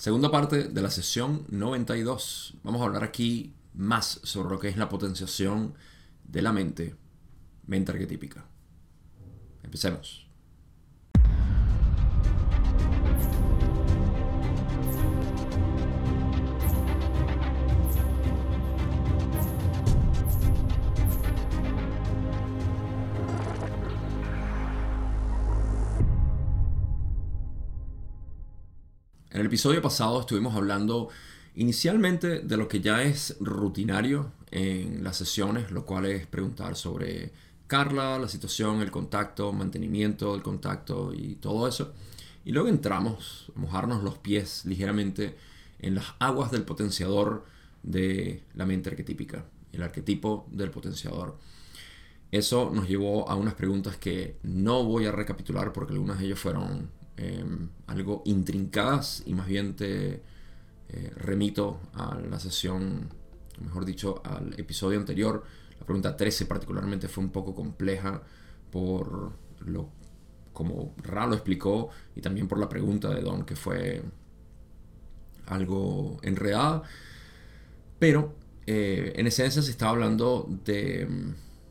Segunda parte de la sesión 92. Vamos a hablar aquí más sobre lo que es la potenciación de la mente, mente arquetípica. Empecemos. En el episodio pasado estuvimos hablando inicialmente de lo que ya es rutinario en las sesiones, lo cual es preguntar sobre Carla, la situación, el contacto, mantenimiento del contacto y todo eso. Y luego entramos mojarnos los pies ligeramente en las aguas del potenciador de la mente arquetípica, el arquetipo del potenciador. Eso nos llevó a unas preguntas que no voy a recapitular porque algunas de ellas fueron Em, algo intrincadas y más bien te eh, remito a la sesión, mejor dicho, al episodio anterior. La pregunta 13 particularmente fue un poco compleja por lo como Ra explicó y también por la pregunta de Don que fue algo enredada. Pero eh, en esencia se estaba hablando de,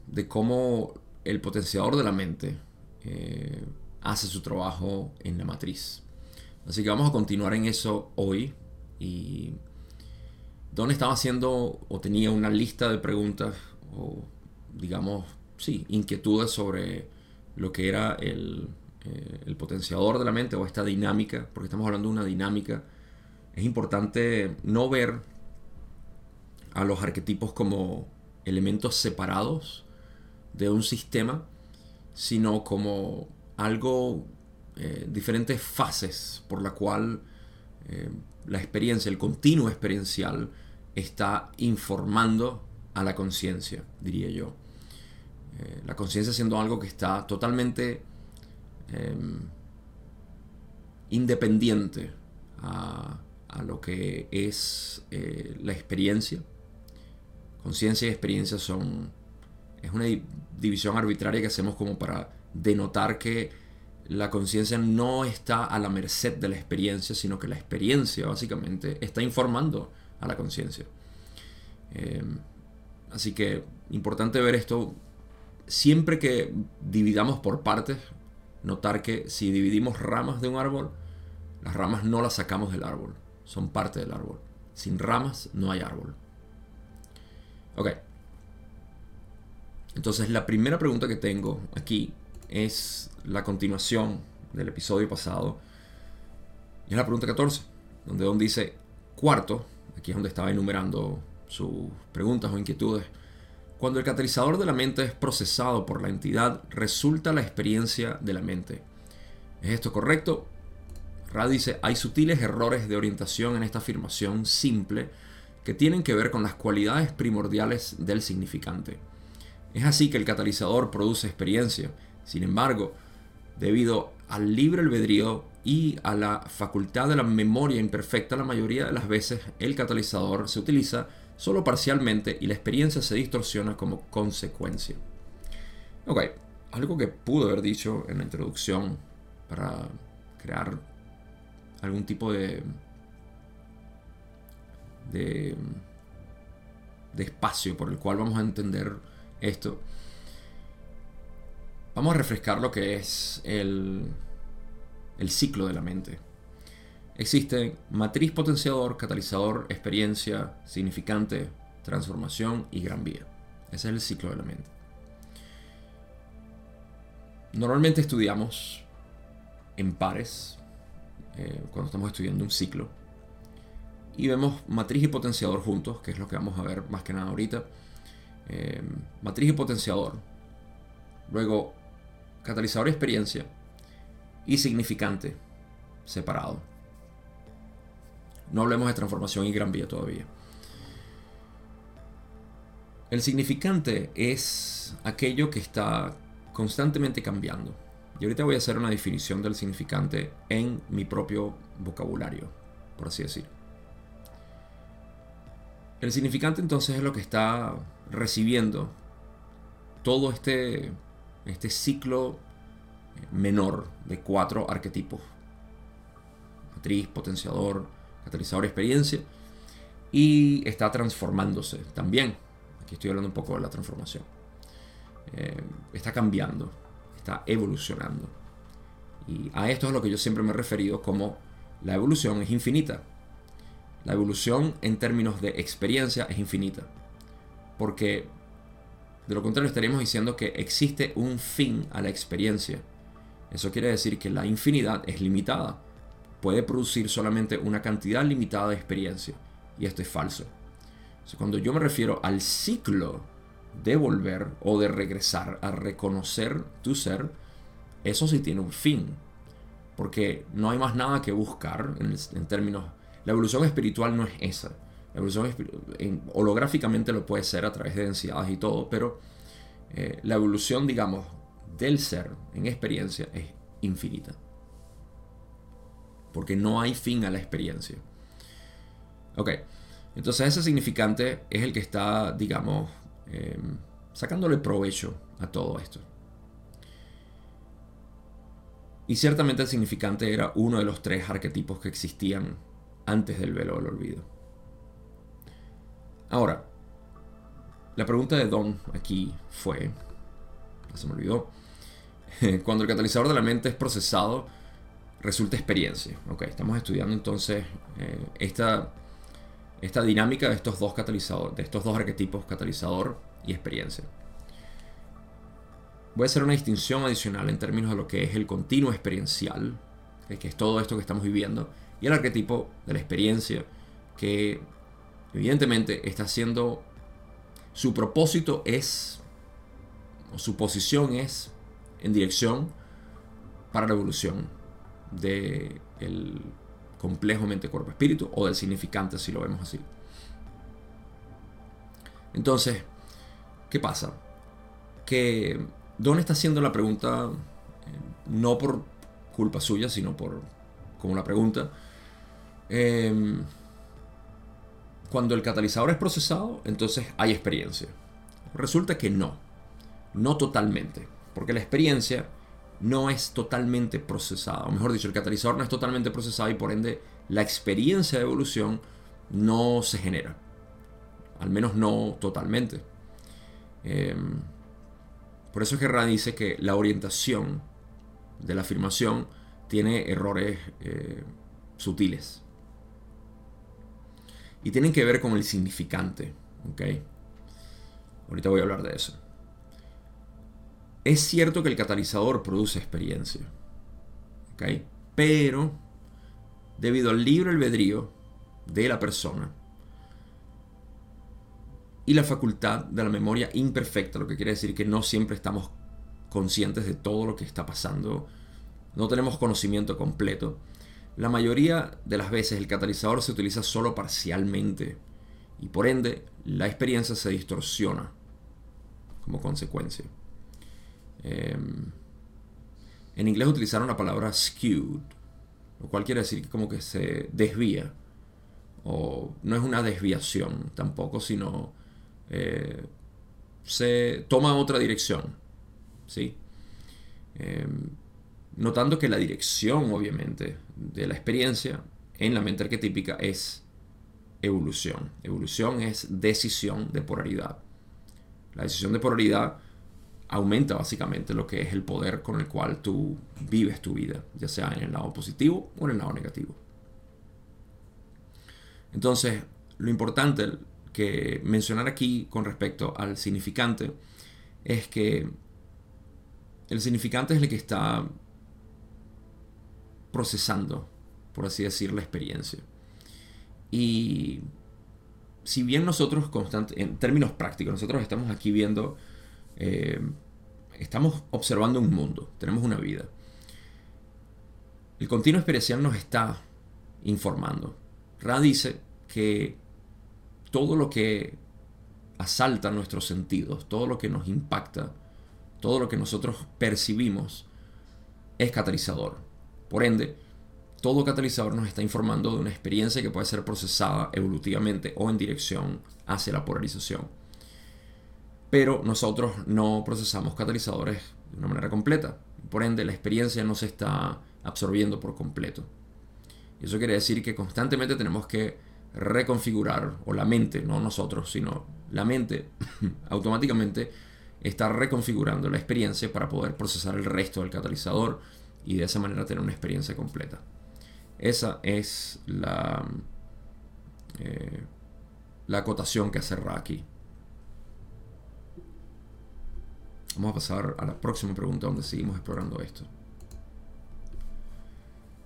de cómo el potenciador de la mente eh, hace su trabajo en la matriz. Así que vamos a continuar en eso hoy. Y Don estaba haciendo o tenía una lista de preguntas o digamos, sí, inquietudes sobre lo que era el, eh, el potenciador de la mente o esta dinámica, porque estamos hablando de una dinámica. Es importante no ver a los arquetipos como elementos separados de un sistema, sino como algo, eh, diferentes fases por la cual eh, la experiencia, el continuo experiencial, está informando a la conciencia, diría yo. Eh, la conciencia siendo algo que está totalmente em, independiente a, a, lo que es la experiencia. Conciencia y experiencia son... Es una división arbitraria que hacemos como para denotar que la conciencia no está a la merced de la experiencia, sino que la experiencia básicamente está informando a la conciencia. Eh, así que importante ver esto. Siempre que dividamos por partes, notar que si dividimos ramas de un árbol, las ramas no las sacamos del árbol, son parte del árbol. Sin ramas no hay árbol. Ok. Entonces la primera pregunta que tengo aquí es la continuación del episodio pasado. Y es la pregunta 14, donde Don dice, cuarto, aquí es donde estaba enumerando sus preguntas o inquietudes. Cuando el catalizador de la mente es procesado por la entidad, resulta la experiencia de la mente. ¿Es esto correcto? Ra dice, hay sutiles errores de orientación en esta afirmación simple que tienen que ver con las cualidades primordiales del significante. Es así que el catalizador produce experiencia, sin embargo, debido al libre albedrío y a la facultad de la memoria imperfecta, la mayoría de las veces el catalizador se utiliza solo parcialmente y la experiencia se distorsiona como consecuencia. Ok, algo que pude haber dicho en la introducción para crear algún tipo de, de, de espacio por el cual vamos a entender esto Vamos a refrescar lo que es el, el ciclo de la mente. Existe matriz potenciador, catalizador, experiencia, significante, transformación y gran vía. Ese es el ciclo de la mente. Normalmente estudiamos en pares eh, cuando estamos estudiando un ciclo y vemos matriz y potenciador juntos, que es lo que vamos a ver más que nada ahorita. Eh, matriz y potenciador. Luego catalizador y experiencia y significante separado. No hablemos de transformación y gran vía todavía. El significante es aquello que está constantemente cambiando. Y ahorita voy a hacer una definición del significante en mi propio vocabulario, por así decir. El significante entonces es lo que está recibiendo todo este este ciclo menor de cuatro arquetipos. Matriz, potenciador, catalizador experiencia, y está transformándose también. Aquí estoy hablando un poco de la transformación. Eh, está cambiando, está evolucionando. Y a esto es lo que yo siempre me he referido como la evolución es infinita. La evolución en términos de experiencia es infinita. Porque de lo contrario estaríamos diciendo que existe un fin a la experiencia. Eso quiere decir que la infinidad es limitada. Puede producir solamente una cantidad limitada de experiencia. Y esto es falso. cuando yo me refiero al ciclo de volver o de regresar a reconocer tu ser, eso sí tiene un fin. Porque no hay más nada que buscar en, términos... La evolución espiritual no es esa. Evolución holográficamente lo puede ser a través de densidades y todo, pero eh, la evolución, digamos, del ser en experiencia es infinita. Porque no hay fin a la experiencia. Ok, entonces ese significante es el que está, digamos, em, sacándole provecho a todo esto. Y ciertamente el significante era uno de los tres arquetipos que existían antes del velo del olvido. Ahora, la pregunta de Don aquí fue, se me olvidó, cuando el catalizador de la mente es procesado, resulta experiencia. Ok, estamos estudiando entonces eh, esta, esta dinámica de estos dos catalizadores, de estos dos arquetipos, catalizador y experiencia. Voy a hacer una distinción adicional en términos de lo que es el continuo experiencial, que es todo esto que estamos viviendo, y el arquetipo de la experiencia, que evidentemente está siendo, su propósito es, o su posición es en dirección para la evolución del complejo mente-cuerpo-espíritu o del significante si lo vemos así. Entonces, ¿qué pasa? Que Don está haciendo la pregunta eh, no por culpa suya, sino por como la pregunta. Em, cuando el catalizador es procesado, entonces hay experiencia. Resulta que no, no totalmente, porque la experiencia no es totalmente procesada, o mejor dicho, el catalizador no es totalmente procesado y por ende la experiencia de evolución no se genera, al menos no totalmente. Em, por eso es que Rand dice que la orientación de la afirmación tiene errores eh, sutiles. Y tienen que ver con el significante. ¿ok? Ahorita voy a hablar de eso. Es cierto que el catalizador produce experiencia. ¿ok? Pero, debido al libre albedrío de la persona, y la facultad de la memoria imperfecta, lo que quiere decir que no siempre estamos conscientes de todo lo que está pasando, no tenemos conocimiento completo. La mayoría de las veces el catalizador se utiliza solo parcialmente y por ende la experiencia se distorsiona como consecuencia. Em, en inglés utilizaron la palabra skewed, lo cual quiere decir que como que se desvía. O no es una desviación tampoco, sino eh, se toma otra dirección. ¿sí? Em, notando que la dirección, obviamente, de la experiencia en la mente arquetípica es evolución. Evolución es decisión de polaridad. La decisión de polaridad aumenta básicamente lo que es el poder con el cual tú vives tu vida, ya sea en el lado positivo o en el lado negativo. Entonces, lo importante, que mencionar aquí con respecto al significante es que el significante es el que está procesando, por así decir, la experiencia. Y si bien nosotros, en términos prácticos, nosotros estamos aquí viendo, eh, estamos observando un mundo, tenemos una vida. El continuo experiencial nos está informando. Ra dice que todo lo que asalta nuestros sentidos, todo lo que nos impacta, todo lo que nosotros percibimos es catalizador. Por ende, todo catalizador nos está informando de una experiencia que puede ser procesada evolutivamente o en dirección hacia la polarización. Pero nosotros no procesamos catalizadores de una manera completa. Por ende, la experiencia no se está absorbiendo por completo. Eso quiere decir que constantemente tenemos que reconfigurar, o la mente, no nosotros, sino la mente automáticamente está reconfigurando la experiencia para poder procesar el resto del catalizador y de esa manera tener una experiencia completa. Esa es la, eh, la acotación que hace Raki. Vamos a pasar a la próxima pregunta donde seguimos explorando esto.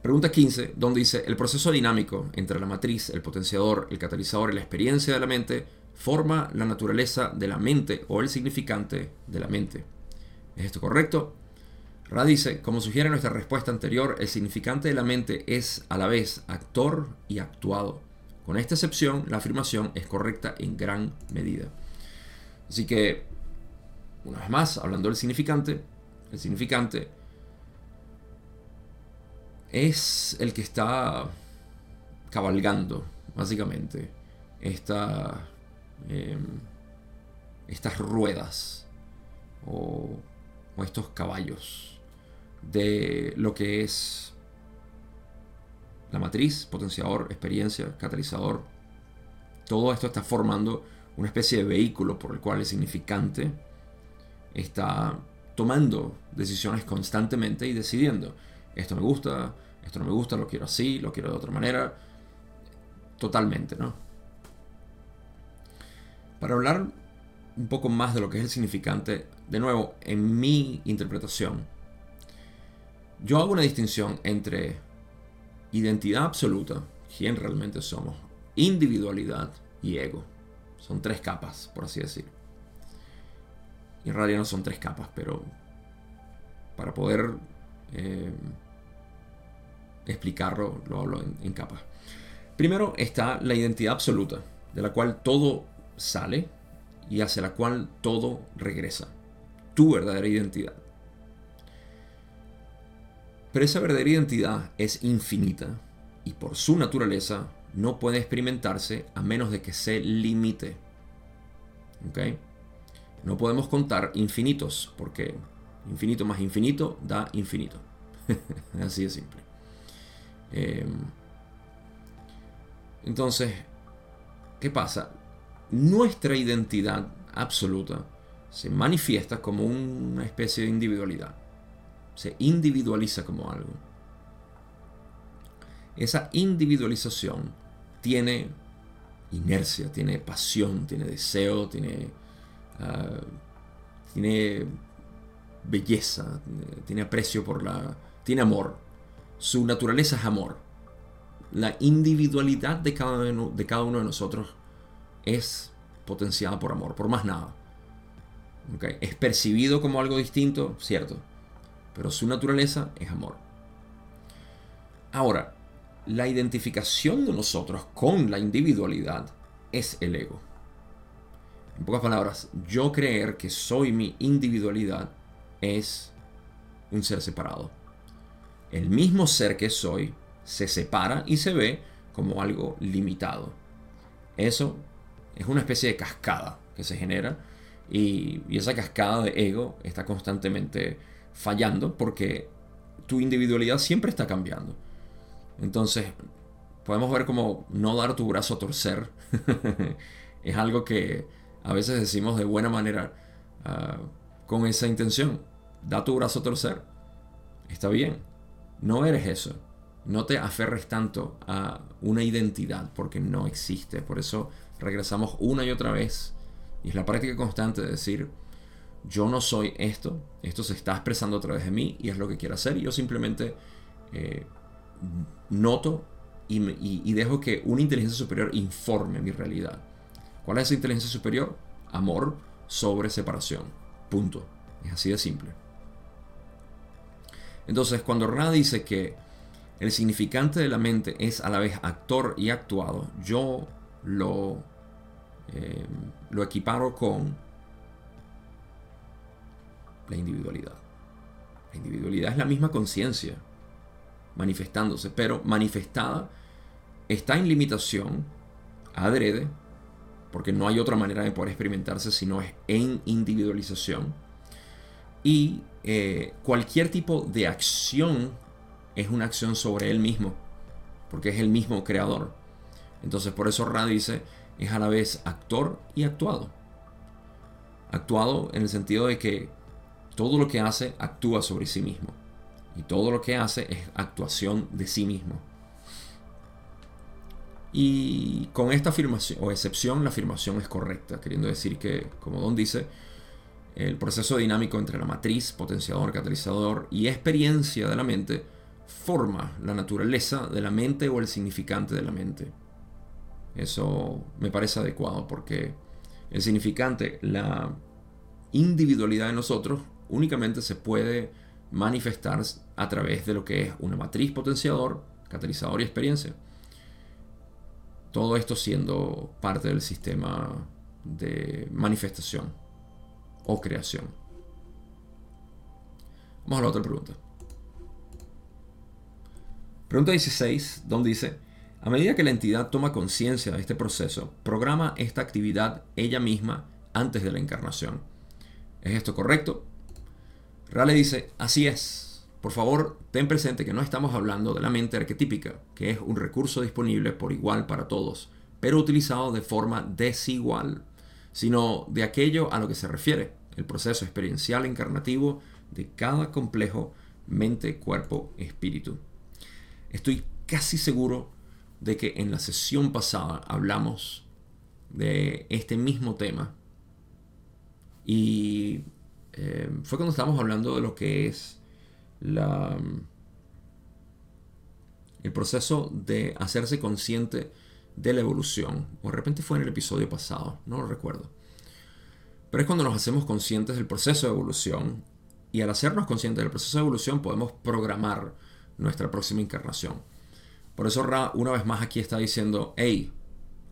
Pregunta 15, donde dice, el proceso dinámico entre la matriz, el potenciador, el catalizador y la experiencia de la mente forma la naturaleza de la mente o el significante de la mente. ¿Es esto correcto? Ra dice, como sugiere nuestra respuesta anterior, el significante de la mente es a la vez actor y actuado. Con esta excepción, la afirmación es correcta en gran medida. Así que, una vez más, hablando del significante, el significante es el que está cabalgando, básicamente, em, estas ruedas o estos caballos de lo que es la matriz, potenciador, experiencia, catalizador. Todo esto está formando una especie de vehículo por el cual el significante está tomando decisiones constantemente y decidiendo. Esto me gusta, esto no me gusta, lo quiero así, lo quiero de otra manera. Totalmente, ¿no? Para hablar un poco más de lo que es el significante, de nuevo, en mi interpretación, yo hago una distinción entre identidad absoluta, quién realmente somos, individualidad y ego. Son tres capas, por así decir. Y en realidad no son tres capas, pero para poder eh, explicarlo, lo hablo en, en capas. Primero está la identidad absoluta, de la cual todo sale y hacia la cual todo regresa. Tu verdadera identidad. Pero esa verdadera identidad es infinita y por su naturaleza no puede experimentarse a menos de que se limite. No podemos contar infinitos porque infinito más infinito da infinito. Así de simple. Em, entonces, ¿qué pasa? Nuestra identidad absoluta se manifiesta como una especie de individualidad se individualiza como algo. Esa individualización tiene inercia, tiene pasión, tiene deseo, tiene, ah, tiene belleza, tiene aprecio por la... tiene amor. Su naturaleza es amor. La individualidad de cada, de cada uno de nosotros es potenciada por amor, por más nada. Es percibido como algo distinto, cierto pero su naturaleza es amor. Ahora, la identificación de nosotros con la individualidad es el ego. En pocas palabras, yo creer que soy mi individualidad es un ser separado. El mismo ser que soy se separa y se ve como algo limitado. Eso es una especie de cascada que se genera y, y esa cascada de ego está constantemente fallando porque tu individualidad siempre está cambiando. Entonces, podemos ver como no dar tu brazo a torcer es algo que a veces decimos de buena manera ah, con esa intención. Da tu brazo a torcer. Está bien. No eres eso. No te aferres tanto a una identidad porque no existe. Por eso regresamos una y otra vez. Y es la práctica constante de decir, yo no soy esto, esto se está expresando a través de mí y es lo que quiero hacer. Y yo simplemente eh, noto y, dejo que una inteligencia superior informe mi realidad. ¿Cuál es esa inteligencia superior? Amor sobre separación. Punto. Es así de simple. Entonces, cuando Ra dice que el significante de la mente es a la vez actor y actuado, yo lo, eh, lo equiparo con la individualidad. La individualidad es la misma conciencia manifestándose, pero manifestada está en limitación adrede, porque no hay otra manera de poder experimentarse si no es en individualización. Y eh, cualquier tipo de acción es una acción sobre él mismo, porque es el mismo creador. Entonces por eso Ra dice, es a la vez actor y actuado. Actuado en el sentido de que todo lo que hace actúa sobre sí mismo. Y todo lo que hace es actuación de sí mismo. Y con esta afirmación o excepción, la afirmación es correcta, queriendo decir que, como Don dice, el proceso dinámico entre la matriz, potenciador, catalizador y experiencia de la mente forma la naturaleza de la mente o el significante de la mente. Eso me parece adecuado porque el significante, la individualidad de nosotros, únicamente se puede manifestar a través de lo que es una matriz potenciador, catalizador y experiencia. Todo esto siendo parte del sistema de manifestación o creación. Vamos a la otra pregunta. Pregunta 16, donde dice, a medida que la entidad toma conciencia de este proceso, programa esta actividad ella misma antes de la encarnación. ¿Es esto correcto? Rale dice, así es. Por favor, ten presente que no estamos hablando de la mente arquetípica, que es un recurso disponible por igual para todos, pero utilizado de forma desigual sino de aquello a lo que se refiere, el proceso experiencial encarnativo de cada complejo mente, cuerpo, espíritu. Estoy casi seguro de que en la sesión pasada hablamos de este mismo tema y eh, fue cuando estábamos hablando de lo que es la, el proceso de hacerse consciente de la evolución. O de repente fue en el episodio pasado, no lo recuerdo. Pero es cuando nos hacemos conscientes del proceso de evolución y al hacernos conscientes del proceso de evolución podemos programar nuestra próxima encarnación. Por eso Ra una vez más aquí está diciendo, hey,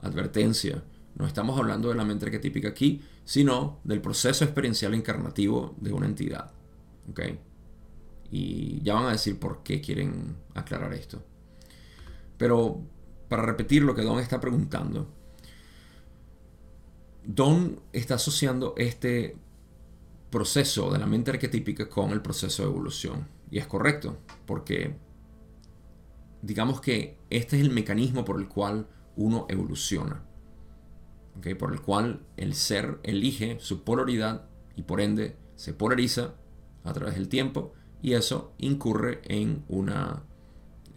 advertencia, no estamos hablando de la mente arquetípica aquí, sino del proceso experiencial encarnativo de una entidad. Y ya van a decir por qué quieren aclarar esto. Pero para repetir lo que Don está preguntando, Don está asociando este proceso de la mente arquetípica con el proceso de evolución. Y es correcto, porque digamos que este es el mecanismo por el cual uno evoluciona. Por el cual el ser elige su polaridad y por ende se polariza a través del tiempo y eso incurre en una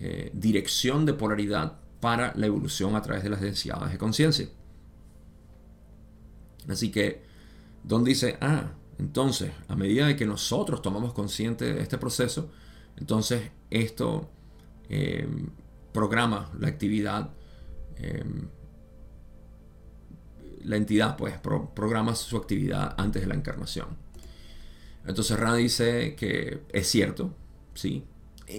eh, dirección de polaridad para la evolución a través de las densidades de conciencia. Así que Don dice, ah, entonces, a medida de que nosotros tomamos consciente de este proceso, entonces esto eh, programa la actividad, eh, la entidad pues programa su actividad antes de la encarnación. Entonces Rana dice que es cierto, sí.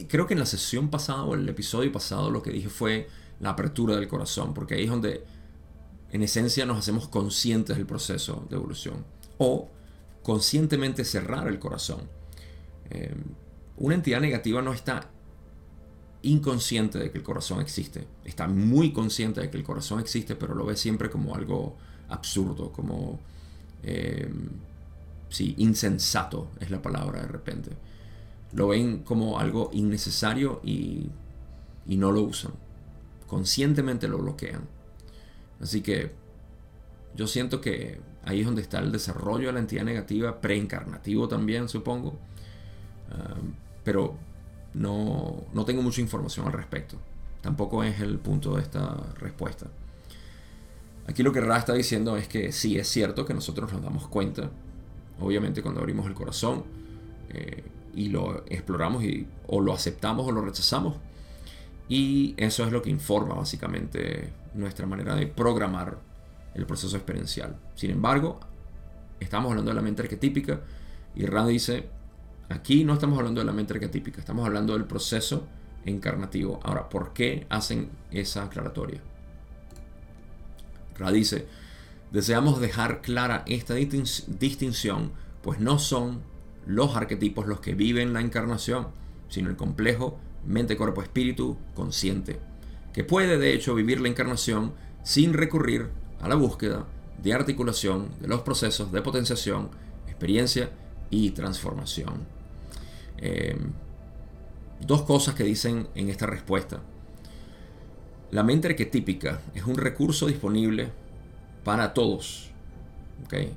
creo que en la sesión pasada o el episodio pasado lo que dije fue la apertura del corazón, porque ahí es donde en esencia nos hacemos conscientes del proceso de evolución. O conscientemente cerrar el corazón. Eh, una entidad negativa no está inconsciente de que el corazón existe. Está muy consciente de que el corazón existe, pero lo ve siempre como algo absurdo, como... Eh, insensato es la palabra de repente. Lo ven como algo innecesario y, y no lo usan conscientemente lo bloquean. Así que yo siento que ahí es donde está el desarrollo de la entidad negativa, preencarnativo también, supongo. Pero no, no tengo mucha información al respecto. Tampoco es el punto de esta respuesta. Aquí lo que Ra está diciendo es que sí es cierto que nosotros nos damos cuenta, obviamente cuando abrimos el corazón eh, y lo exploramos y, o lo aceptamos o lo rechazamos, y eso es lo que informa básicamente nuestra manera de programar el proceso experiencial. Sin embargo, estamos hablando de la mente arquetípica y Ra dice, aquí no estamos hablando de la mente arquetípica, estamos hablando del proceso encarnativo. Ahora, ¿por qué hacen esa aclaratoria? Ra dice, deseamos dejar clara esta distinción, pues no son los arquetipos los que viven la encarnación, sino el complejo mente, cuerpo, espíritu consciente, que puede de hecho vivir la encarnación sin recurrir a la búsqueda de articulación de los procesos de potenciación, experiencia y transformación. Em, dos cosas que dicen en esta respuesta. La mente arquetípica es un recurso disponible para todos.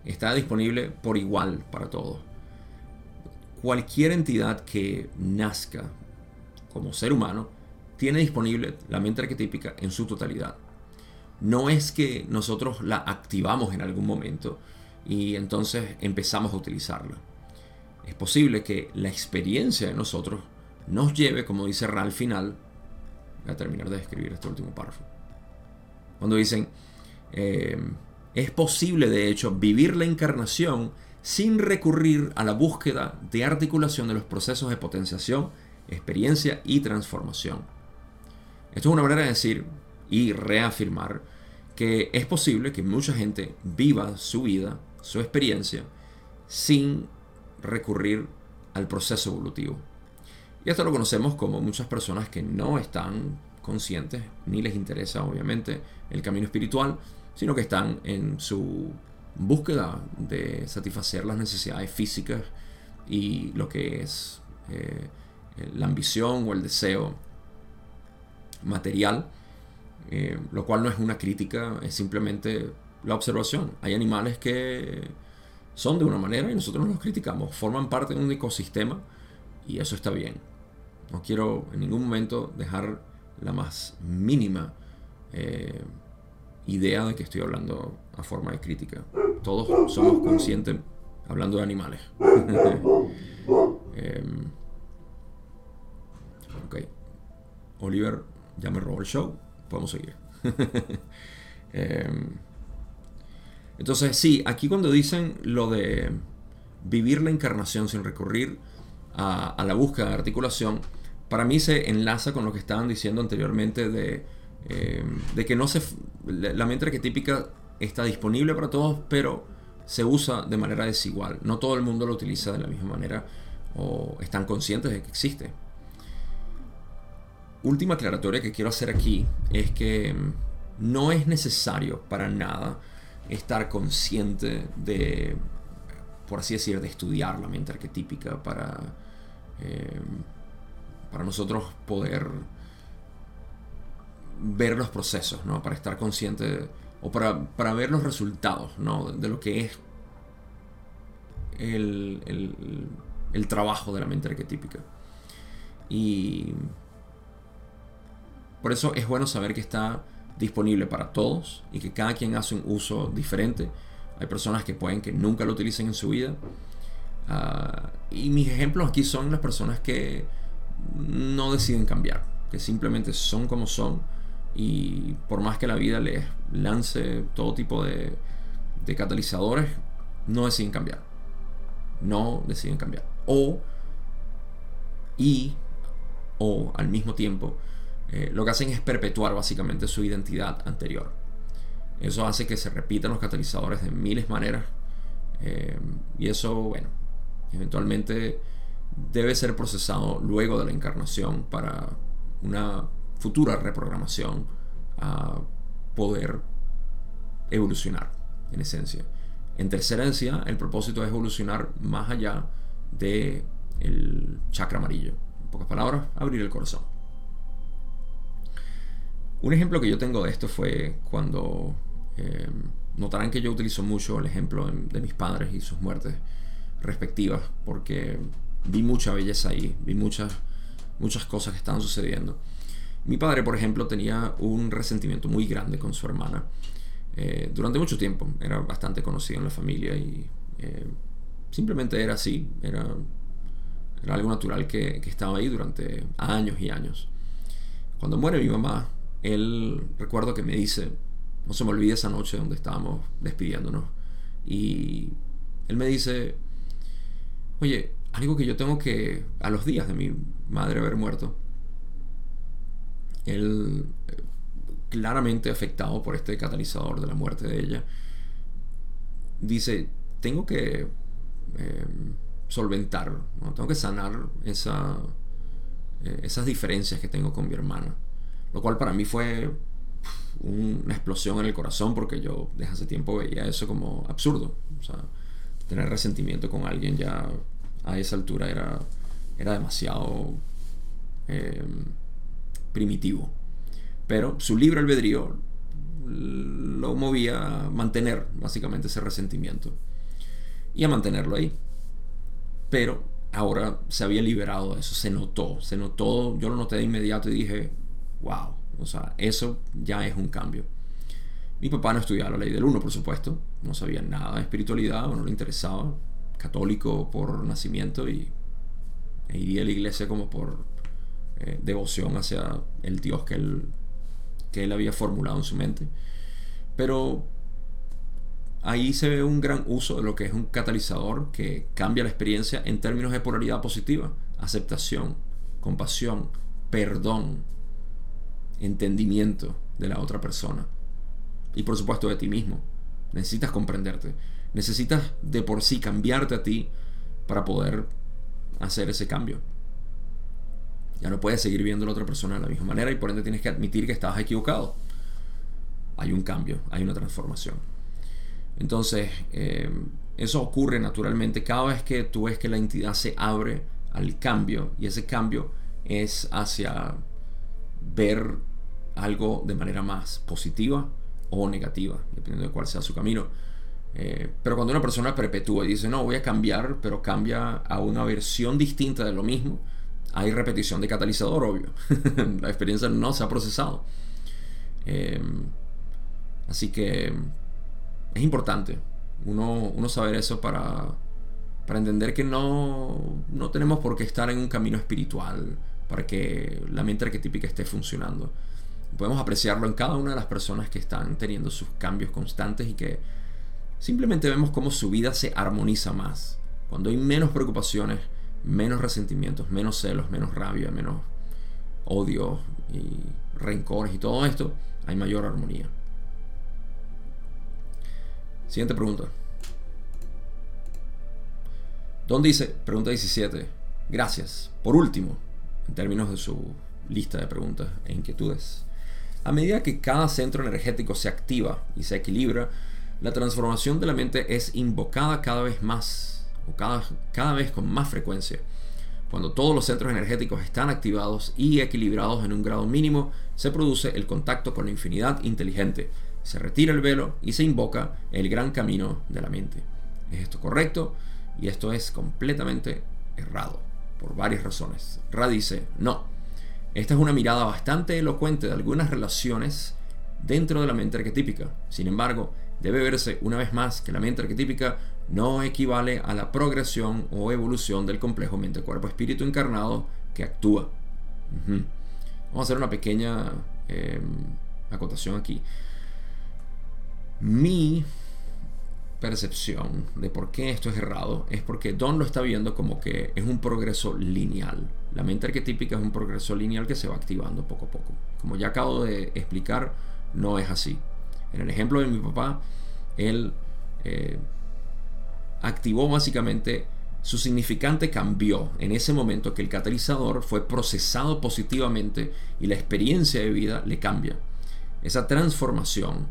Está disponible por igual para todos. Cualquier entidad que nazca como ser humano tiene disponible la mente arquetípica en su totalidad. No es que nosotros la activamos en algún momento y entonces empezamos a utilizarla. Es posible que la experiencia de nosotros nos lleve, como dice Ra al final, a terminar de escribir este último párrafo, cuando dicen, eh, es posible de hecho vivir la encarnación sin recurrir a la búsqueda de articulación de los procesos de potenciación, experiencia y transformación. Esto es una manera de decir y reafirmar que es posible que mucha gente viva su vida, su experiencia, sin recurrir al proceso evolutivo. Y esto lo conocemos como muchas personas que no están conscientes, ni les interesa obviamente el camino espiritual, sino que están en su búsqueda de satisfacer las necesidades físicas y lo que es eh, la ambición o el deseo material, eh, lo cual no es una crítica, es simplemente la observación. Hay animales que son de una manera y nosotros no los criticamos, forman parte de un ecosistema y eso está bien. No quiero en ningún momento dejar la más mínima eh, idea de que estoy hablando a forma de crítica. Todos somos conscientes hablando de animales. Em, ok. Oliver ya me robó el show. Podemos seguir. Em, entonces, sí, aquí cuando dicen lo de vivir la encarnación sin recurrir a la búsqueda de articulación, para mí se enlaza con lo que estaban diciendo anteriormente de, eh, que no se, la mente arquetípica está disponible para todos, pero se usa de manera desigual. No todo el mundo lo utiliza de la misma manera o están conscientes de que existe. Última aclaratoria que quiero hacer aquí es que mm, no es necesario para nada estar consciente de, por así decir, de estudiar la mente arquetípica para... Eh, para nosotros poder ver los procesos, ¿no? Para estar consciente o para, para, ver los resultados, ¿no? De lo que es el, el, trabajo de la mente arquetípica. Y por eso es bueno saber que está disponible para todos y que cada quien hace un uso diferente. Hay personas que pueden que nunca lo utilicen en su vida. Ah, y mis ejemplos aquí son las personas que no deciden cambiar, que simplemente son como son y por más que la vida les lance todo tipo de, catalizadores, no deciden cambiar. No deciden cambiar. O, y, o al mismo tiempo, eh, lo que hacen es perpetuar básicamente su identidad anterior. Eso hace que se repitan los catalizadores de miles maneras. Eh, y eso, bueno, eventualmente debe ser procesado luego de la encarnación para una futura reprogramación a poder evolucionar, en esencia. En tercera esencia, el propósito es evolucionar más allá de el chakra amarillo. En pocas palabras, abrir el corazón. Un ejemplo que yo tengo de esto fue cuando eh, notarán que yo utilizo mucho el ejemplo de mis padres y sus muertes respectivas, porque vi mucha belleza ahí, vi muchas, muchas cosas que estaban sucediendo. Mi padre, por ejemplo, tenía un resentimiento muy grande con su hermana. Eh, durante mucho tiempo era bastante conocido en la familia y eh, simplemente era así, era, algo natural que, que, estaba ahí durante años y años. Cuando muere mi mamá, él recuerdo que me dice, no se me olvide esa noche donde estábamos despidiéndonos, y él me dice, oye, algo que yo tengo que, a los días de mi madre haber muerto, él eh, claramente afectado por este catalizador de la muerte de ella, dice, tengo que em, solventar, ¿no? tengo que sanar esa, eh, esas diferencias que tengo con mi hermana. Lo cual para mí fue una explosión en el corazón porque yo desde hace tiempo veía eso como absurdo. O sea, tener resentimiento con alguien ya a esa altura era, era demasiado eh, primitivo. Pero su libre albedrío lo movía a mantener básicamente ese resentimiento y a mantenerlo ahí. Pero ahora se había liberado de eso, se notó, se notó, yo lo noté de inmediato y dije, wow, o sea, eso ya es un cambio. Mi papá no estudiaba la ley del uno, por supuesto, no sabía nada de espiritualidad, o no le interesaba, católico por nacimiento y e iría a la iglesia como por eh, devoción hacia el Dios que él, que él había formulado en su mente. Pero ahí se ve un gran uso de lo que es un catalizador que cambia la experiencia en términos de polaridad positiva, aceptación, compasión, perdón, entendimiento de la otra persona. Y por supuesto de ti mismo. Necesitas comprenderte. Necesitas de por sí cambiarte a ti para poder hacer ese cambio. Ya no puedes seguir viendo a la otra persona de la misma manera y por ende tienes que admitir que estabas equivocado. Hay un cambio, hay una transformación. Entonces, eh, eso ocurre naturalmente cada vez que tú ves que la entidad se abre al cambio y ese cambio es hacia ver algo de manera más positiva o negativa, dependiendo de cuál sea su camino. Eh, pero cuando una persona perpetúa y dice, no, voy a cambiar, pero cambia a una versión distinta de lo mismo, hay repetición de catalizador, obvio. la experiencia no se ha procesado. Eh, así que es importante uno, uno saber eso para, para entender que no, no tenemos por qué estar en un camino espiritual para que la mente arquetípica esté funcionando. Podemos apreciarlo en cada una de las personas que están teniendo sus cambios constantes y que simplemente vemos cómo su vida se armoniza más. Cuando hay menos preocupaciones, menos resentimientos, menos celos, menos rabia, menos odio y rencores y todo esto, hay mayor armonía. Siguiente pregunta. Don dice, pregunta 17, gracias. Por último, en términos de su lista de preguntas e inquietudes. A medida que cada centro energético se activa y se equilibra, la transformación de la mente es invocada cada vez más o cada, cada vez con más frecuencia. Cuando todos los centros energéticos están activados y equilibrados en un grado mínimo, se produce el contacto con la infinidad inteligente, se retira el velo y se invoca el gran camino de la mente. ¿Es esto correcto? Y esto es completamente errado, por varias razones. Ra dice, no. Esta es una mirada bastante elocuente de algunas relaciones dentro de la mente arquetípica. Sin embargo, debe verse una vez más que la mente arquetípica no equivale a la progresión o evolución del complejo mente-cuerpo-espíritu encarnado que actúa. Vamos a hacer una pequeña em, acotación aquí. Mi percepción de por qué esto es errado es porque Don lo está viendo como que es un progreso lineal. La mente arquetípica es un progreso lineal que se va activando poco a poco. Como ya acabo de explicar, no es así. En el ejemplo de mi papá, él eh, activó básicamente su significante cambió en ese momento que el catalizador fue procesado positivamente y la experiencia de vida le cambia. Esa transformación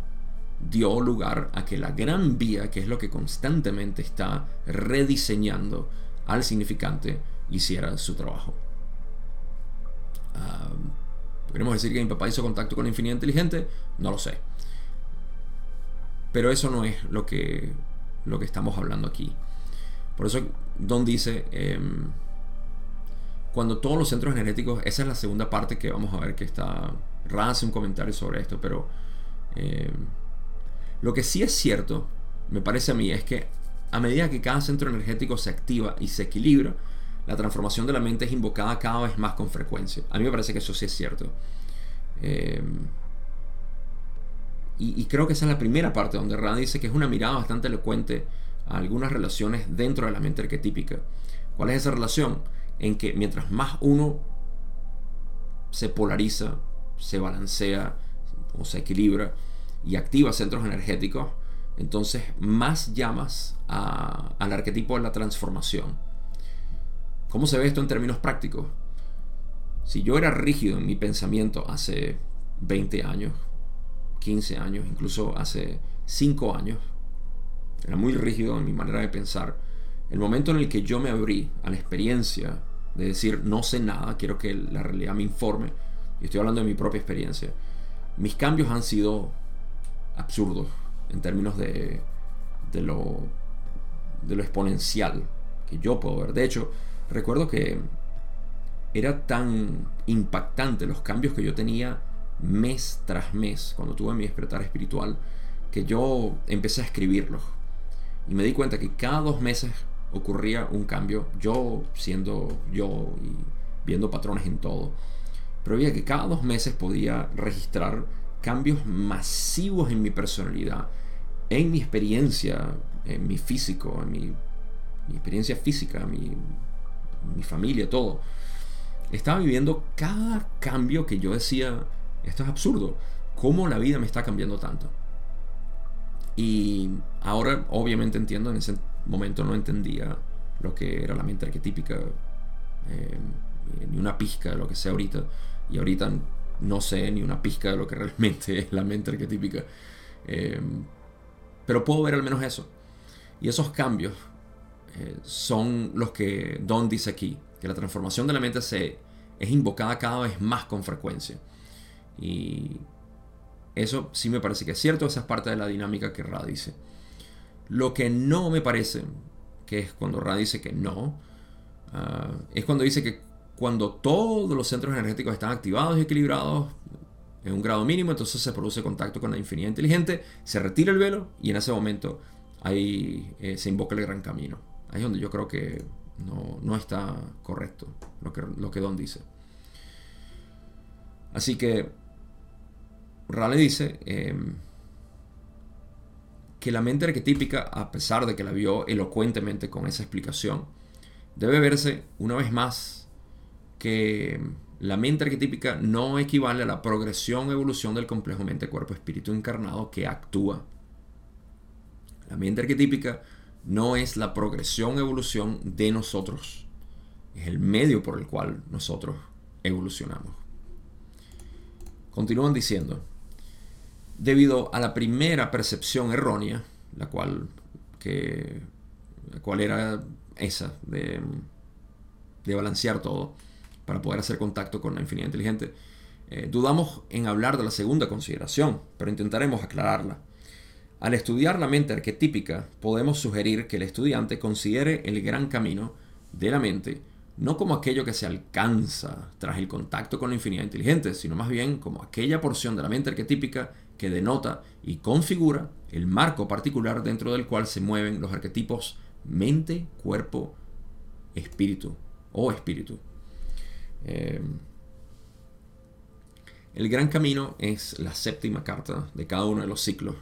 dio lugar a que la gran vía, que es lo que constantemente está rediseñando al significante, hiciera su trabajo. ¿Podríamos decir que mi papá hizo contacto con la infinidad inteligente? No lo sé. Pero eso no es lo que, lo que estamos hablando aquí. Por eso Don dice, em, cuando todos los centros genéticos, esa es la segunda parte que vamos a ver que está... Ra hace un comentario sobre esto, pero em, lo que sí es cierto, me parece a mí, es que a medida que cada centro energético se activa y se equilibra, la transformación de la mente es invocada cada vez más con frecuencia. A mí me parece que eso sí es cierto. Em, y, creo que esa es la primera parte donde Rand dice que es una mirada bastante elocuente a algunas relaciones dentro de la mente arquetípica. ¿Cuál es esa relación? En que mientras más uno se polariza, se balancea o se equilibra y activa centros energéticos, entonces más llamas al arquetipo de la transformación. ¿Cómo se ve esto en términos prácticos? Si yo era rígido en mi pensamiento hace 20 años, 15 años, incluso hace 5 años, era muy rígido en mi manera de pensar. El momento en el que yo me abrí a la experiencia de decir no sé nada, quiero que la realidad me informe, y estoy hablando de mi propia experiencia, mis cambios han sido absurdos en términos de, lo, de lo exponencial que yo puedo ver. De hecho, recuerdo que era tan impactante los cambios que yo tenía mes tras mes cuando tuve mi despertar espiritual que yo empecé a escribirlos. Y me di cuenta que cada dos meses ocurría un cambio, yo siendo yo y viendo patrones en todo. Pero veía que cada dos meses podía registrar cambios masivos en mi personalidad, en mi experiencia, en mi físico, en mi, experiencia física, mi, mi familia, todo. Estaba viviendo cada cambio que yo decía, esto es absurdo, ¿cómo la vida me está cambiando tanto? Y ahora obviamente entiendo, en ese momento no entendía lo que era la mente arquetípica, eh, ni una pizca de lo que sé ahorita. Y ahorita no sé ni una pizca de lo que realmente es la mente arquetípica. Eh, pero puedo ver al menos eso. Y esos cambios eh, son los que Don dice aquí, que la transformación de la mente se, es invocada cada vez más con frecuencia. Y eso sí me parece que es cierto, esa es parte de la dinámica que Ra dice. Lo que no me parece, que es cuando Ra dice que no, ah, es cuando dice que cuando todos los centros energéticos están activados y equilibrados en un grado mínimo, entonces se produce contacto con la infinidad inteligente, se retira el velo y en ese momento ahí eh, se invoca el gran camino. Ahí es donde yo creo que no, está correcto lo que, lo que Don dice. Así que Rale dice em, que la mente arquetípica, a pesar de que la vio elocuentemente con esa explicación, debe verse una vez más que la mente arquetípica no equivale a la progresión evolución del complejo mente-cuerpo-espíritu encarnado que actúa. La mente arquetípica no es la progresión evolución de nosotros, es el medio por el cual nosotros evolucionamos. Continúan diciendo, debido a la primera percepción errónea, la cual, que, la cual era esa, de, de balancear todo, para poder hacer contacto con la infinidad inteligente. Eh, dudamos en hablar de la segunda consideración, pero intentaremos aclararla. Al estudiar la mente arquetípica, podemos sugerir que el estudiante considere el gran camino de la mente no como aquello que se alcanza tras el contacto con la infinidad inteligente, sino más bien como aquella porción de la mente arquetípica que denota y configura el marco particular dentro del cual se mueven los arquetipos mente, cuerpo, espíritu o espíritu. Eh, el gran camino es la séptima carta de cada uno de los ciclos.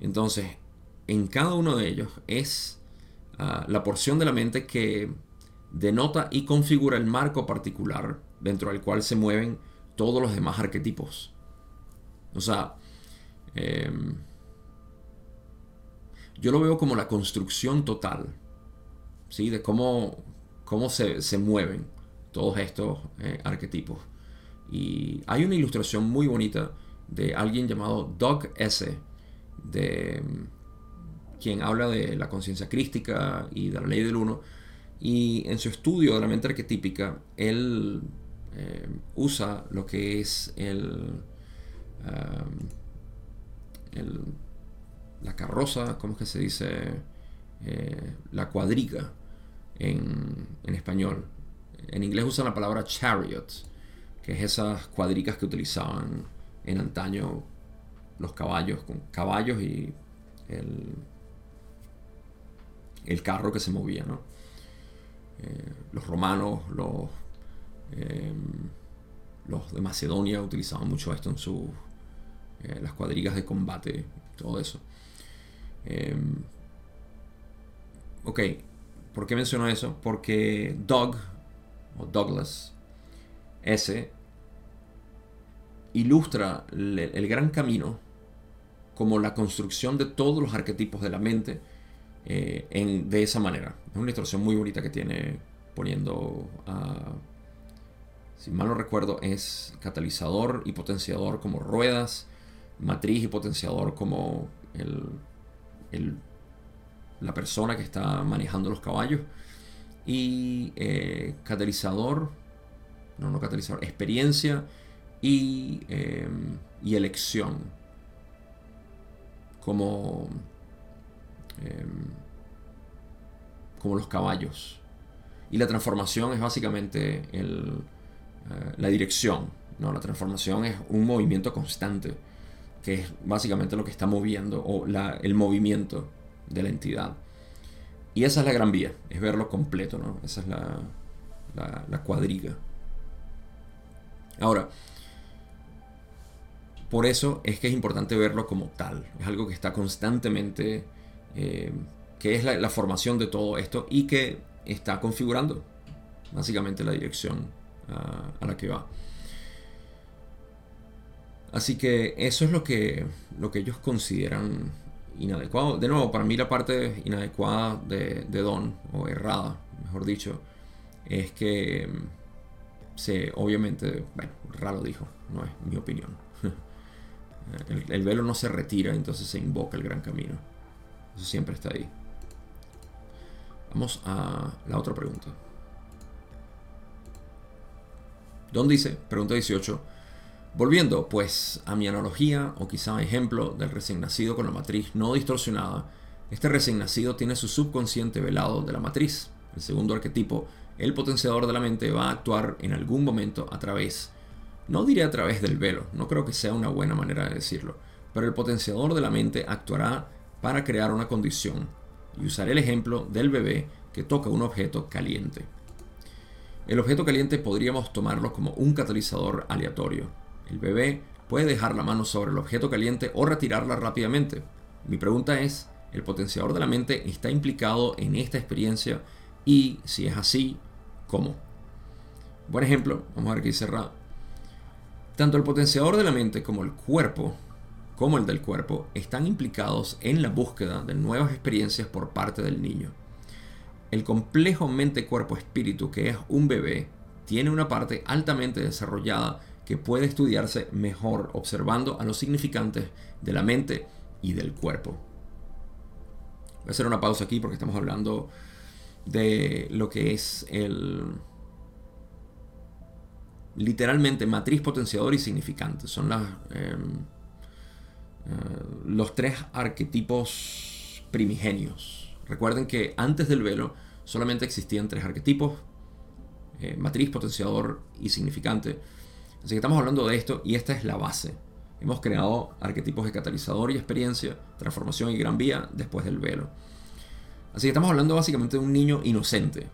Entonces, en cada uno de ellos es ah, la porción de la mente que denota y configura el marco particular dentro del cual se mueven todos los demás arquetipos. O sea, em, yo lo veo como la construcción total, ¿sí? De cómo, cómo se, se mueven todos estos eh, arquetipos. Y hay una ilustración muy bonita de alguien llamado Doug S., de mm, quien habla de la conciencia crística y de la ley del uno. Y en su estudio de la mente arquetípica, él eh, usa lo que es el, la carroza, ¿cómo es que se dice? Eh, la cuadriga en, español en inglés usan la palabra chariot, que es esas cuadricas que utilizaban en antaño los caballos, con caballos y el, el carro que se movía, ¿no? Eh, los romanos, los, em, los de Macedonia utilizaban mucho esto en sus eh, las cuadrigas de combate, todo eso. Em, ok, ¿por qué menciono eso? Porque Dog o Douglas S. ilustra el, gran camino como la construcción de todos los arquetipos de la mente eh, en, de esa manera. Es una ilustración muy bonita que tiene poniendo a, si mal no recuerdo, es catalizador y potenciador como ruedas, matriz y potenciador como el, la persona que está manejando los caballos y eh, catalizador, no, no catalizador, experiencia y, eh, y elección como, eh, como los caballos. Y la transformación es básicamente el, la dirección. ¿no? La transformación es un movimiento constante, que es básicamente lo que está moviendo, o el movimiento de la entidad. Y esa es la gran vía, es verlo completo, ¿no? Esa es la, la, cuadriga. Ahora, por eso es que es importante verlo como tal. Es algo que está constantemente, eh, que es la, formación de todo esto y que está configurando básicamente la dirección ah, a la que va. Así que eso es lo que, lo que ellos consideran inadecuado. De nuevo, para mí la parte inadecuada de, Don, o errada, mejor dicho, es que mm, se, obviamente, bueno, raro dijo, no es mi opinión. el, el, velo no se retira, entonces se invoca el gran camino. Eso siempre está ahí. Vamos a la otra pregunta. Don dice, pregunta 18. Volviendo pues a mi analogía o quizá ejemplo del recién nacido con la matriz no distorsionada, este recién nacido tiene su subconsciente velado de la matriz. El segundo arquetipo, el potenciador de la mente, va a actuar en algún momento a través, no diré a través del velo, no creo que sea una buena manera de decirlo, pero el potenciador de la mente actuará para crear una condición. Y usaré el ejemplo del bebé que toca un objeto caliente. El objeto caliente podríamos tomarlo como un catalizador aleatorio el bebé puede dejar la mano sobre el objeto caliente o retirarla rápidamente. Mi pregunta es, ¿el potenciador de la mente está implicado en esta experiencia? Y si es así, ¿cómo? Buen ejemplo, vamos a ver aquí cerrado. Tanto el potenciador de la mente como el cuerpo, como el del cuerpo, están implicados en la búsqueda de nuevas experiencias por parte del niño. El complejo mente-cuerpo-espíritu que es un bebé tiene una parte altamente desarrollada que puede estudiarse mejor observando a los significantes de la mente y del cuerpo. Voy a hacer una pausa aquí porque estamos hablando de lo que es el literalmente matriz potenciador y significante. Son las, em, eh, los tres arquetipos primigenios. Recuerden que antes del velo solamente existían tres arquetipos, eh, matriz, potenciador y significante. Así que estamos hablando de esto y esta es la base. Hemos creado arquetipos de catalizador y experiencia, transformación y gran vía después del velo. Así que estamos hablando básicamente de un niño inocente.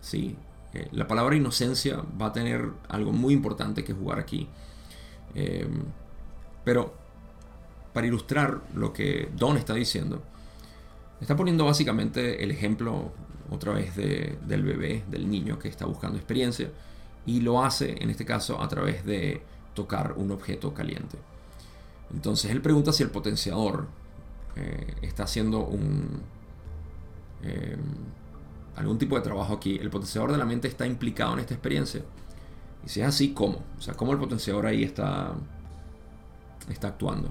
¿sí? Eh, la palabra inocencia va a tener algo muy importante que jugar aquí. Em, pero para ilustrar lo que Don está diciendo, está poniendo básicamente el ejemplo otra vez del bebé, del niño que está buscando experiencia y lo hace en este caso a través de tocar un objeto caliente. Entonces él pregunta si el potenciador eh, está haciendo eh, algún tipo de trabajo aquí. El potenciador de la mente está implicado en esta experiencia. Y si es así, ¿cómo? O sea, ¿cómo el potenciador ahí está, está actuando?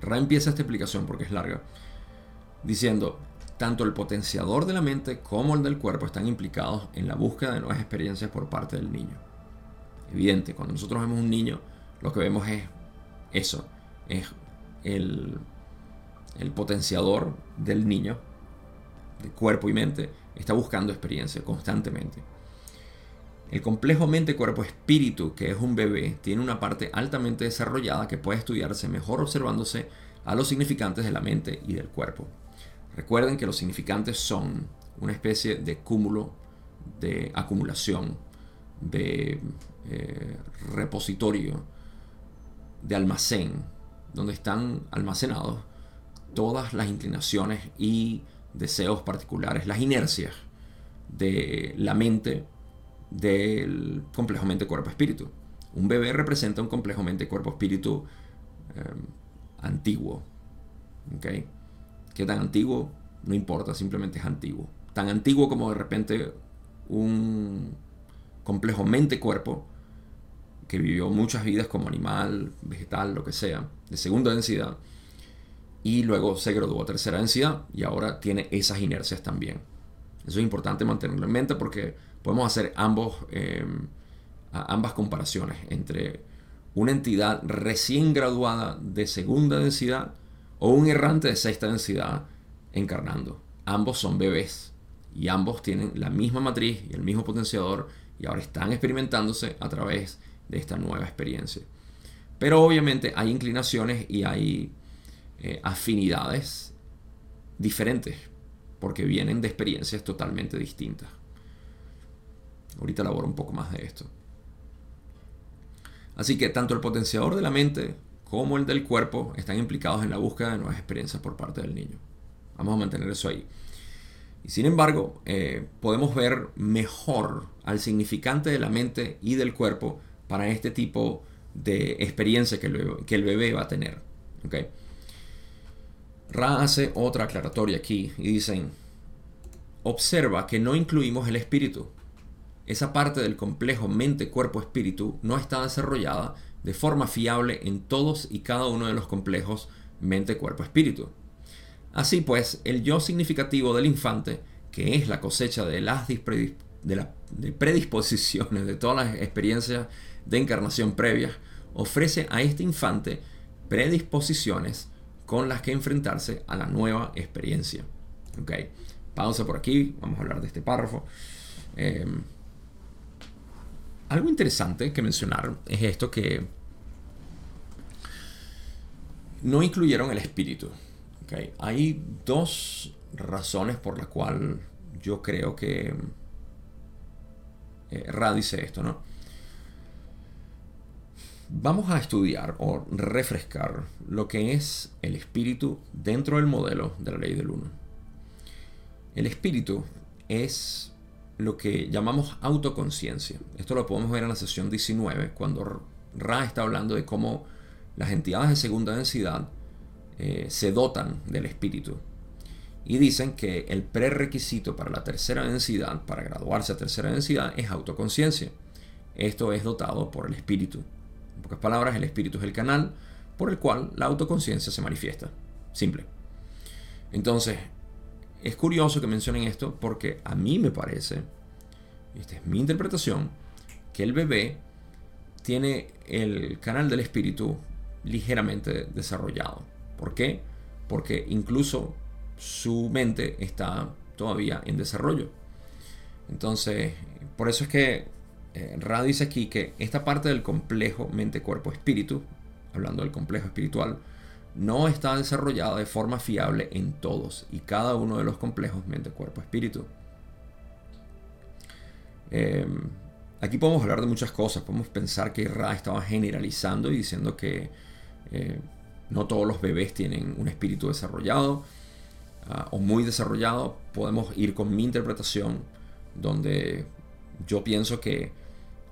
Ra empieza esta explicación porque es larga, diciendo, tanto el potenciador de la mente como el del cuerpo están implicados en la búsqueda de nuevas experiencias por parte del niño. Evidente, cuando nosotros vemos un niño, lo que vemos es eso, es el, el potenciador del niño, de cuerpo y mente, está buscando experiencia constantemente. El complejo mente-cuerpo-espíritu, que es un bebé, tiene una parte altamente desarrollada que puede estudiarse mejor observándose a los significantes de la mente y del cuerpo. Recuerden que los significantes son una especie de cúmulo, de acumulación, de eh, repositorio, de almacén, donde están almacenados todas las inclinaciones y deseos particulares, las inercias de la mente del complejo mente cuerpo-espíritu. Un bebé representa un complejo mente cuerpo-espíritu eh, antiguo. ¿okay? ¿Qué tan antiguo? No importa, simplemente es antiguo. Tan antiguo como de repente un complejo mente-cuerpo que vivió muchas vidas como animal, vegetal, lo que sea, de segunda densidad, y luego se graduó a tercera densidad y ahora tiene esas inercias también. Eso es importante mantenerlo en mente porque podemos hacer ambos, eh, ambas comparaciones entre una entidad recién graduada de segunda densidad o un errante de sexta densidad encarnando. Ambos son bebés y ambos tienen la misma matriz y el mismo potenciador y ahora están experimentándose a través de esta nueva experiencia. Pero obviamente hay inclinaciones y hay eh, afinidades diferentes porque vienen de experiencias totalmente distintas. Ahorita elaboro un poco más de esto. Así que tanto el potenciador de la mente como el del cuerpo están implicados en la búsqueda de nuevas experiencias por parte del niño. Vamos a mantener eso ahí. Y sin embargo, eh, podemos ver mejor al significante de la mente y del cuerpo para este tipo de experiencia que el bebé, que el bebé va a tener. ¿okay? Ra hace otra aclaratoria aquí y dicen, observa que no incluimos el espíritu. Esa parte del complejo mente-cuerpo-espíritu no está desarrollada de forma fiable en todos y cada uno de los complejos mente-cuerpo-espíritu. Así pues, el yo significativo del infante, que es la cosecha de las de predisposiciones de todas las experiencias de encarnación previas, ofrece a este infante predisposiciones con las que enfrentarse a la nueva experiencia. Ok, pausa por aquí, vamos a hablar de este párrafo. Em, algo interesante que mencionar es esto que no incluyeron el espíritu. Okay. Hay dos razones por las cuales yo creo que eh, Ra dice esto, ¿no? Vamos a estudiar o refrescar lo que es el espíritu dentro del modelo de la ley del uno. El espíritu es lo que llamamos autoconciencia. Esto lo podemos ver en la sesión 19, cuando Ra está hablando de cómo las entidades de segunda densidad eh, se dotan del espíritu. Y dicen que el prerequisito para la tercera densidad, para graduarse a tercera densidad, es autoconciencia. Esto es dotado por el espíritu. En pocas palabras, el espíritu es el canal por el cual la autoconciencia se manifiesta. Simple. Entonces, es curioso que mencionen esto porque a mí me parece, y esta es mi interpretación, que el bebé tiene el canal del espíritu ligeramente desarrollado. ¿Por qué? Porque incluso su mente está todavía en desarrollo. Entonces, por eso es que eh, Ra dice aquí que esta parte del complejo mente-cuerpo-espíritu, hablando del complejo espiritual, no está desarrollada de forma fiable en todos y cada uno de los complejos mente-cuerpo-espíritu. Em, aquí podemos hablar de muchas cosas, podemos pensar que Ra estaba generalizando y diciendo que eh, no todos los bebés tienen un espíritu desarrollado ah, o muy desarrollado. Podemos ir con mi interpretación donde yo pienso que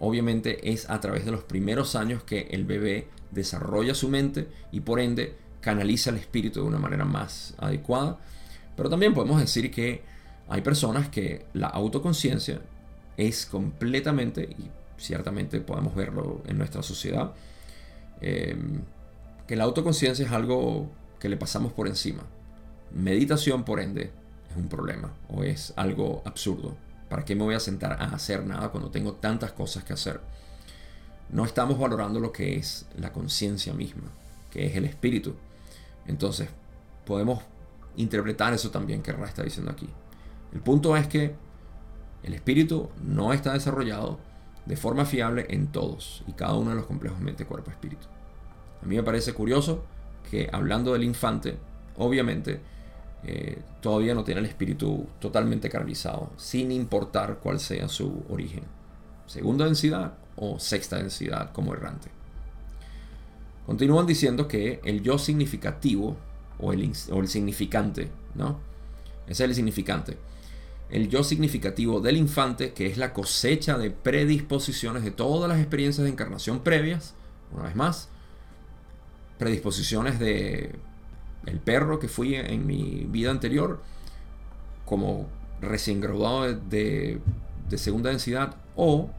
obviamente es a través de los primeros años que el bebé desarrolla su mente y por ende canaliza el espíritu de una manera más adecuada. Pero también podemos decir que hay personas que la autoconciencia es completamente, y ciertamente podemos verlo en nuestra sociedad, em, que la autoconciencia es algo que le pasamos por encima. Meditación, por ende, es un problema o es algo absurdo. ¿Para qué me voy a sentar a hacer nada cuando tengo tantas cosas que hacer? No estamos valorando lo que es la conciencia misma, que es el espíritu. Entonces, podemos interpretar eso también que Ra está diciendo aquí. El punto es que el espíritu no está desarrollado de forma fiable en todos y cada uno de los complejos mente, cuerpo, espíritu. A mí me parece curioso que hablando del infante, obviamente, eh, todavía no tiene el espíritu totalmente canalizado, sin importar cuál sea su origen, segunda densidad o sexta densidad como errante. Continúan diciendo que el yo significativo o el, o el significante, ¿no? Ese es el significante. El yo significativo del infante, que es la cosecha de predisposiciones de todas las experiencias de encarnación previas, una vez más, predisposiciones de el perro que fui en mi vida anterior, como recién graduado de, segunda densidad, o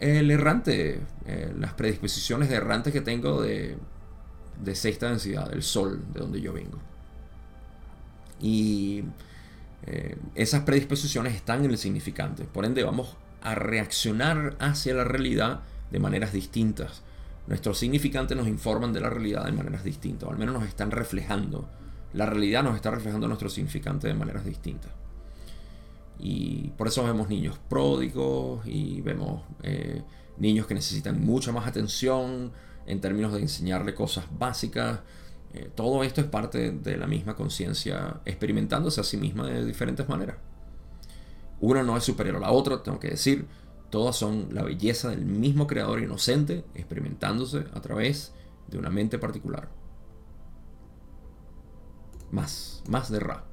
el errante, eh, las predisposiciones de errante que tengo de, de sexta densidad, el sol, de donde yo vengo. Y eh, esas predisposiciones están en el significante. Por ende, vamos a reaccionar hacia la realidad de maneras distintas. Nuestros significantes nos informan de la realidad de maneras distintas, o al menos nos están reflejando. La realidad nos está reflejando nuestros significantes de maneras distintas. Y por eso vemos niños pródigos y vemos eh, niños que necesitan mucha más atención en términos de enseñarle cosas básicas. Eh, todo esto es parte de la misma conciencia experimentándose a sí misma de diferentes maneras. Una no es superior a la otra, tengo que decir. Todas son la belleza del mismo creador inocente experimentándose a través de una mente particular. Más, más de Ra.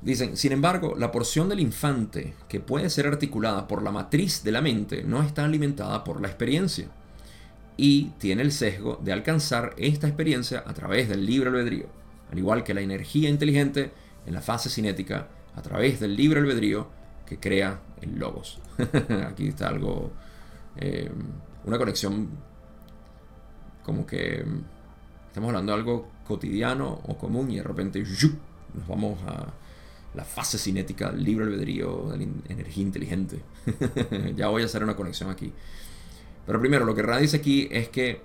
Dicen, sin embargo, la porción del infante que puede ser articulada por la matriz de la mente no está alimentada por la experiencia y tiene el sesgo de alcanzar esta experiencia a través del libre albedrío, al igual que la energía inteligente en la fase cinética a través del libre albedrío que crea el logos. Aquí está algo, eh, una conexión como que estamos hablando de algo cotidiano o común y de repente nos vamos a la fase cinética del libre albedrío, la energía inteligente. ya voy a hacer una conexión aquí. Pero primero, lo que Ra dice aquí es que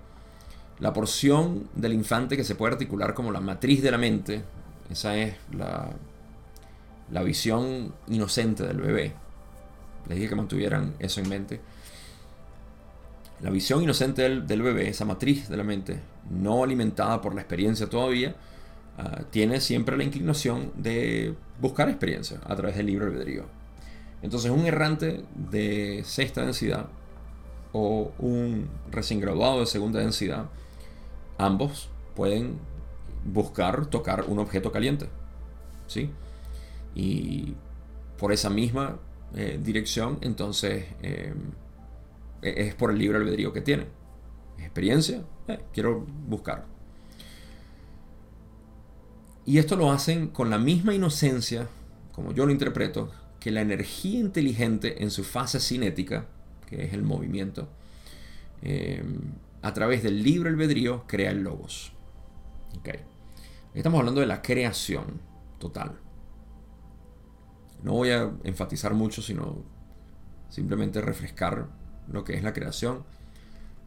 la porción del infante que se puede articular como la matriz de la mente, esa es la, la visión inocente del bebé. Les dije que mantuvieran eso en mente. La visión inocente del, del bebé, esa matriz de la mente, no alimentada por la experiencia todavía, Ah, tiene siempre la inclinación de buscar experiencia a través del libre albedrío. Entonces un errante de sexta densidad o un recién graduado de segunda densidad, ambos pueden buscar tocar un objeto caliente. ¿sí? Y por esa misma eh, dirección, entonces eh, es por el libre albedrío que tiene Experiencia, eh, quiero buscar. Y esto lo hacen con la misma inocencia, como yo lo interpreto, que la energía inteligente en su fase cinética, que es el movimiento, eh, a través del libre albedrío crea el logos. Okay. Estamos hablando de la creación total. No voy a enfatizar mucho, sino simplemente refrescar lo que es la creación.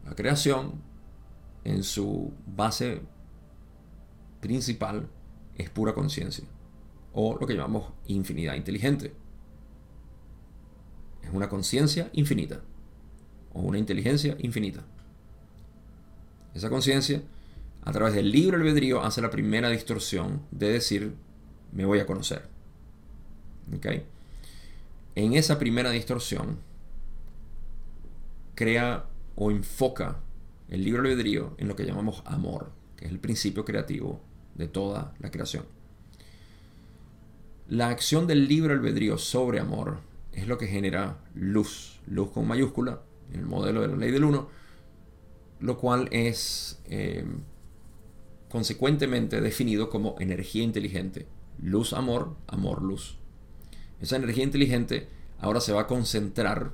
La creación, en su base principal, es pura conciencia, o lo que llamamos infinidad inteligente. Es una conciencia infinita, o una inteligencia infinita. Esa conciencia, a través del libre albedrío, hace la primera distorsión de decir, me voy a conocer. En esa primera distorsión, crea o enfoca el libre albedrío en lo que llamamos amor, que es el principio creativo de toda la creación. La acción del libre albedrío sobre amor es lo que genera luz, luz con mayúscula, en el modelo de la ley del 1, lo cual es eh, consecuentemente definido como energía inteligente. Luz, amor, amor, luz. Esa energía inteligente ahora se va a concentrar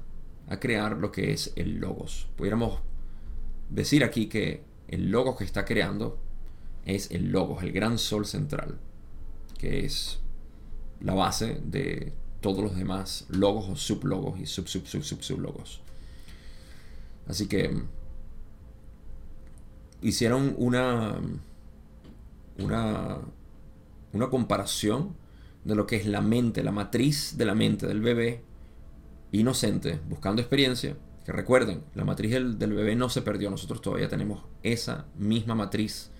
a crear lo que es el logos. Pudiéramos decir aquí que el logos que está creando es el logos, el gran sol central, que es la base de todos los demás logos o sublogos y sub sub sub sub sublogos. Así que mm, hicieron una una una comparación de lo que es la mente, la matriz de la mente del bebé inocente, buscando experiencia. Que recuerden, la matriz del, del bebé no se perdió, nosotros todavía tenemos esa misma matriz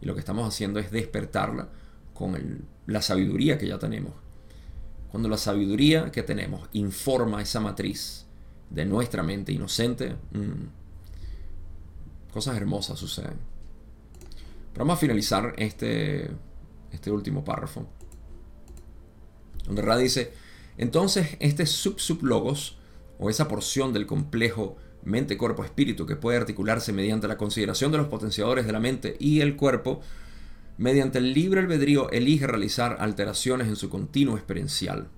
y lo que estamos haciendo es despertarla con la sabiduría que ya tenemos. Cuando la sabiduría que tenemos informa esa matriz de nuestra mente inocente, mm, cosas hermosas suceden. Pero vamos a finalizar este, este último párrafo. Donde Ra dice, entonces este sub-sub-logos, o esa porción del complejo mente, cuerpo, espíritu, que puede articularse mediante la consideración de los potenciadores de la mente y el cuerpo, mediante el libre albedrío elige realizar alteraciones en su continuo experiencial.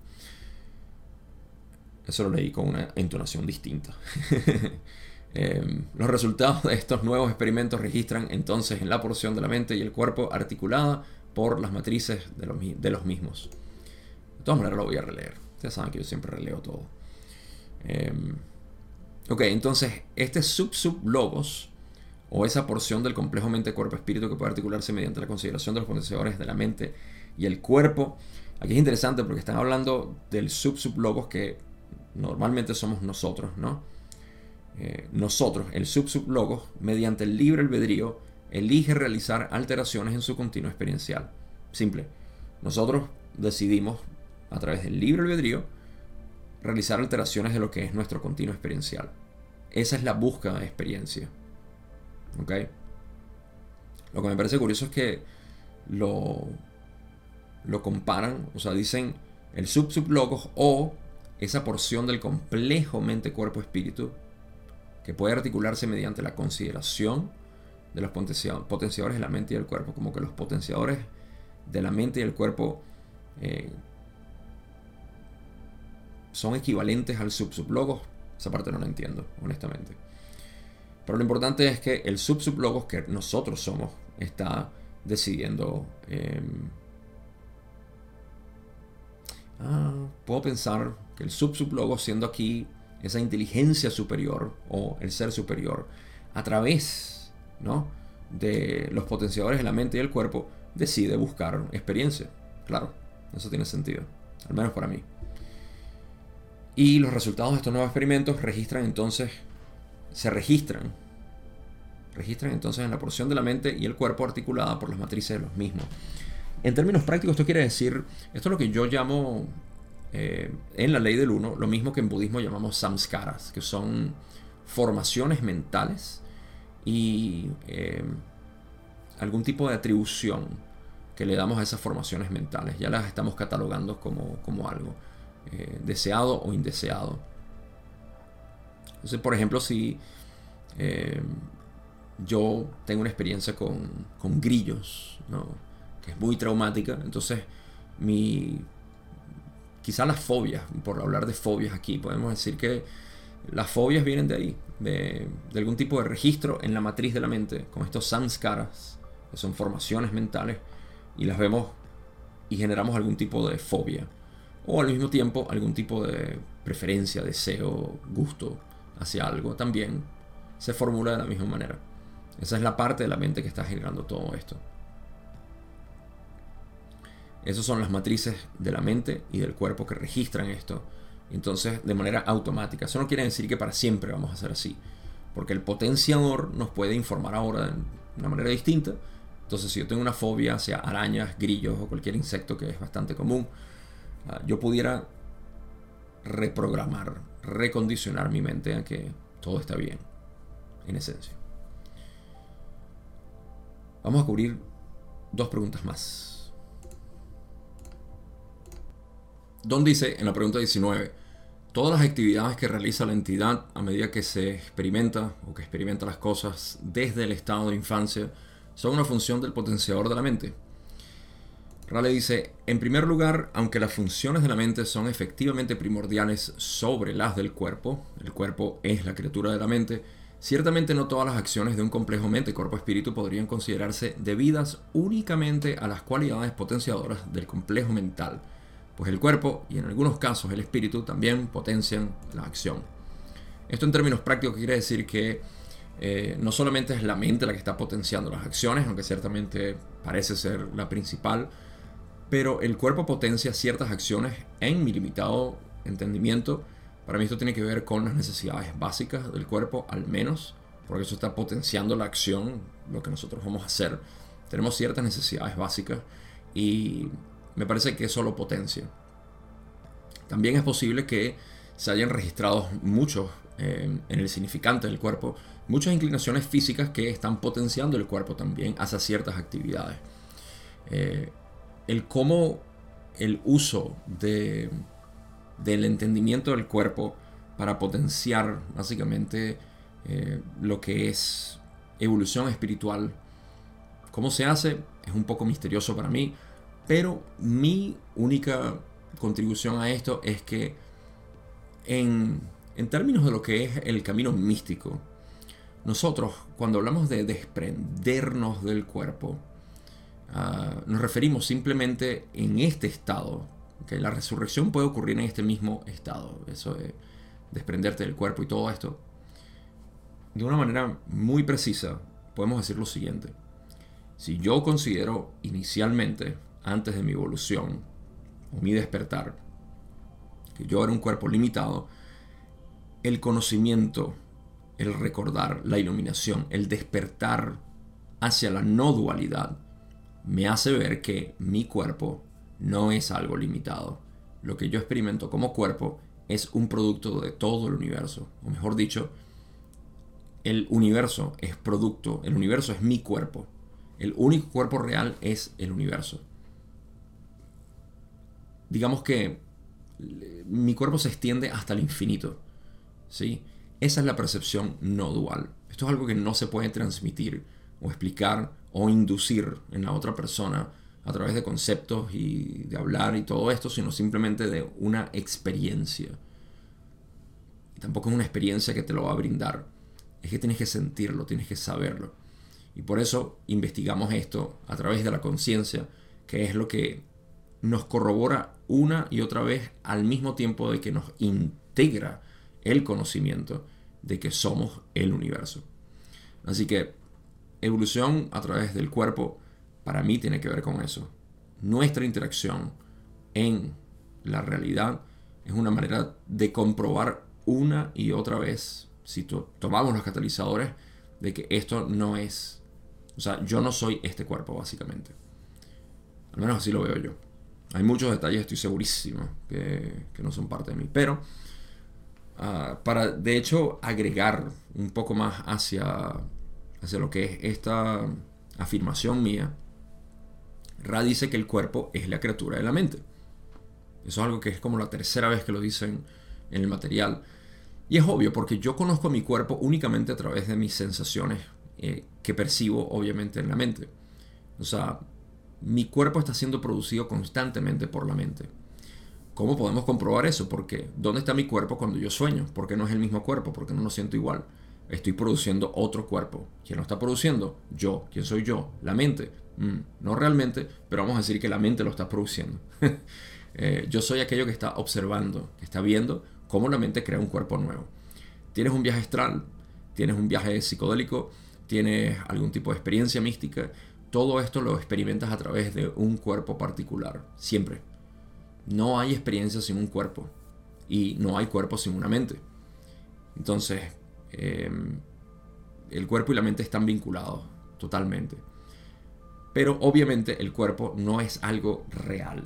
Eso lo leí con una entonación distinta. Em, los resultados de estos nuevos experimentos registran entonces en la porción de la mente y el cuerpo articulada por las matrices de los, de los mismos. De todas maneras lo voy a releer. Ustedes saben que yo siempre releo todo. Em, ok, entonces este sub-sub-logos o esa porción del complejo mente-cuerpo-espíritu que puede articularse mediante la consideración de los potenciadores de la mente y el cuerpo. Aquí es interesante porque están hablando del sub-sub-logos que normalmente somos nosotros, ¿no? Eh, nosotros, el sub-sub-logos, mediante el libre albedrío, elige realizar alteraciones en su continuo experiencial. Simple. Nosotros decidimos, a través del libre albedrío, realizar alteraciones de lo que es nuestro continuo experiencial. Esa es la búsqueda de experiencia. ¿Ok? Lo que me parece curioso es que lo, lo comparan, o sea, dicen el sub-sub-logos o esa porción del complejo mente-cuerpo-espíritu que puede articularse mediante la consideración de los potenciadores de la mente y del cuerpo, como que los potenciadores de la mente y el cuerpo eh, son equivalentes al sub-sub-logos. Esa parte no la entiendo, honestamente. Pero lo importante es que el sub-sub-logos que nosotros somos está decidiendo... Em, ah, puedo pensar que el sub-sub-logos siendo aquí esa inteligencia superior o el ser superior a través ¿no? de los potenciadores de la mente y el cuerpo decide buscar experiencia. Claro, eso tiene sentido, al menos para mí. Y los resultados de estos nuevos experimentos registran entonces, se registran, registran entonces en la porción de la mente y el cuerpo articulada por las matrices de los mismos. En términos prácticos, esto quiere decir, esto es lo que yo llamo eh, en la ley del uno, lo mismo que en budismo llamamos samskaras, que son formaciones mentales y eh, algún tipo de atribución que le damos a esas formaciones mentales. Ya las estamos catalogando como, como algo. Eh, deseado o indeseado. Entonces, por ejemplo, si eh, yo tengo una experiencia con, grillos, que es muy traumática, entonces mi, quizá las fobias, por hablar de fobias aquí, podemos decir que las fobias vienen de ahí, de, algún tipo de registro en la matriz de la mente, con estos samskaras, que son formaciones mentales, y las vemos y generamos algún tipo de fobia o al mismo tiempo algún tipo de preferencia, deseo, gusto hacia algo también se formula de la misma manera. Esa es la parte de la mente que está generando todo esto. Esas son las matrices de la mente y del cuerpo que registran esto. Entonces, de manera automática. Eso no quiere decir que para siempre vamos a hacer así. Porque el potenciador nos puede informar ahora de una manera distinta. Entonces, si yo tengo una fobia hacia arañas, grillos o cualquier insecto que es bastante común, yo pudiera reprogramar, recondicionar mi mente a que todo está bien, en esencia. Vamos a cubrir dos preguntas más. Don dice en la pregunta 19, todas las actividades que realiza la entidad a medida que se experimenta o que experimenta las cosas desde el estado de infancia son una función del potenciador de la mente. Rale dice, en primer lugar, aunque las funciones de la mente son efectivamente primordiales sobre las del cuerpo, el cuerpo es la criatura de la mente, ciertamente no todas las acciones de un complejo mente-cuerpo-espíritu podrían considerarse debidas únicamente a las cualidades potenciadoras del complejo mental, pues el cuerpo y en algunos casos el espíritu también potencian la acción. Esto en términos prácticos quiere decir que eh, no solamente es la mente la que está potenciando las acciones, aunque ciertamente parece ser la principal, pero el cuerpo potencia ciertas acciones en mi limitado entendimiento. Para mí esto tiene que ver con las necesidades básicas del cuerpo, al menos, porque eso está potenciando la acción, lo que nosotros vamos a hacer. Tenemos ciertas necesidades básicas y me parece que eso lo potencia. También es posible que se hayan registrado muchos eh, en el significante del cuerpo, muchas inclinaciones físicas que están potenciando el cuerpo también hacia ciertas actividades. Eh, el cómo el uso de, del entendimiento del cuerpo para potenciar básicamente eh, lo que es evolución espiritual. ¿Cómo se hace? Es un poco misterioso para mí, pero mi única contribución a esto es que en, en términos de lo que es el camino místico, nosotros cuando hablamos de desprendernos del cuerpo, Ah, nos referimos simplemente en este estado. que La resurrección puede ocurrir en este mismo estado. Eso es, desprenderte del cuerpo y todo esto, de una manera muy precisa, podemos decir lo siguiente. Si yo considero inicialmente, antes de mi evolución o mi despertar, que yo era un cuerpo limitado, el conocimiento, el recordar, la iluminación, el despertar hacia la no dualidad, me hace ver que mi cuerpo no es algo limitado. Lo que yo experimento como cuerpo es un producto de todo el universo. O mejor dicho, el universo es producto, el universo es mi cuerpo. El único cuerpo real es el universo. Digamos que mi cuerpo se extiende hasta el infinito. ¿sí? Esa es la percepción no dual. Esto es algo que no se puede transmitir o explicar o inducir en la otra persona a través de conceptos y de hablar y todo esto, sino simplemente de una experiencia. Y tampoco es una experiencia que te lo va a brindar. Es que tienes que sentirlo, tienes que saberlo. Y por eso investigamos esto a través de la conciencia, que es lo que nos corrobora una y otra vez al mismo tiempo de que nos integra el conocimiento de que somos el universo. Así que evolución a través del cuerpo para mí tiene que ver con eso. Nuestra interacción en la realidad es una manera de comprobar una y otra vez, si tomamos los catalizadores, de que esto no es, o sea, yo no soy este cuerpo básicamente. Al menos así lo veo yo. Hay muchos detalles, estoy segurísimo, que, no son parte de mí. Pero ah, para, de hecho, agregar un poco más hacia, hacia lo que es esta afirmación mía, Ra dice que el cuerpo es la criatura de la mente. Eso es algo que es como la tercera vez que lo dicen en el material. Y es obvio porque yo conozco mi cuerpo únicamente a través de mis sensaciones eh, que percibo obviamente en la mente. O sea, mi cuerpo está siendo producido constantemente por la mente. ¿Cómo podemos comprobar eso? Porque ¿dónde está mi cuerpo cuando yo sueño? ¿Por qué no es el mismo cuerpo? ¿Por qué no lo siento igual? Estoy produciendo otro cuerpo. ¿Quién lo está produciendo? Yo. ¿Quién soy yo? La mente. Mm, no realmente, pero vamos a decir que la mente lo está produciendo. Eh, yo soy aquello que está observando, que está viendo cómo la mente crea un cuerpo nuevo. Tienes un viaje astral, tienes un viaje psicodélico, tienes algún tipo de experiencia mística, todo esto lo experimentas a través de un cuerpo particular, siempre. No hay experiencia sin un cuerpo y no hay cuerpo sin una mente. Entonces, em, el cuerpo y la mente están vinculados totalmente. Pero obviamente el cuerpo no es algo real,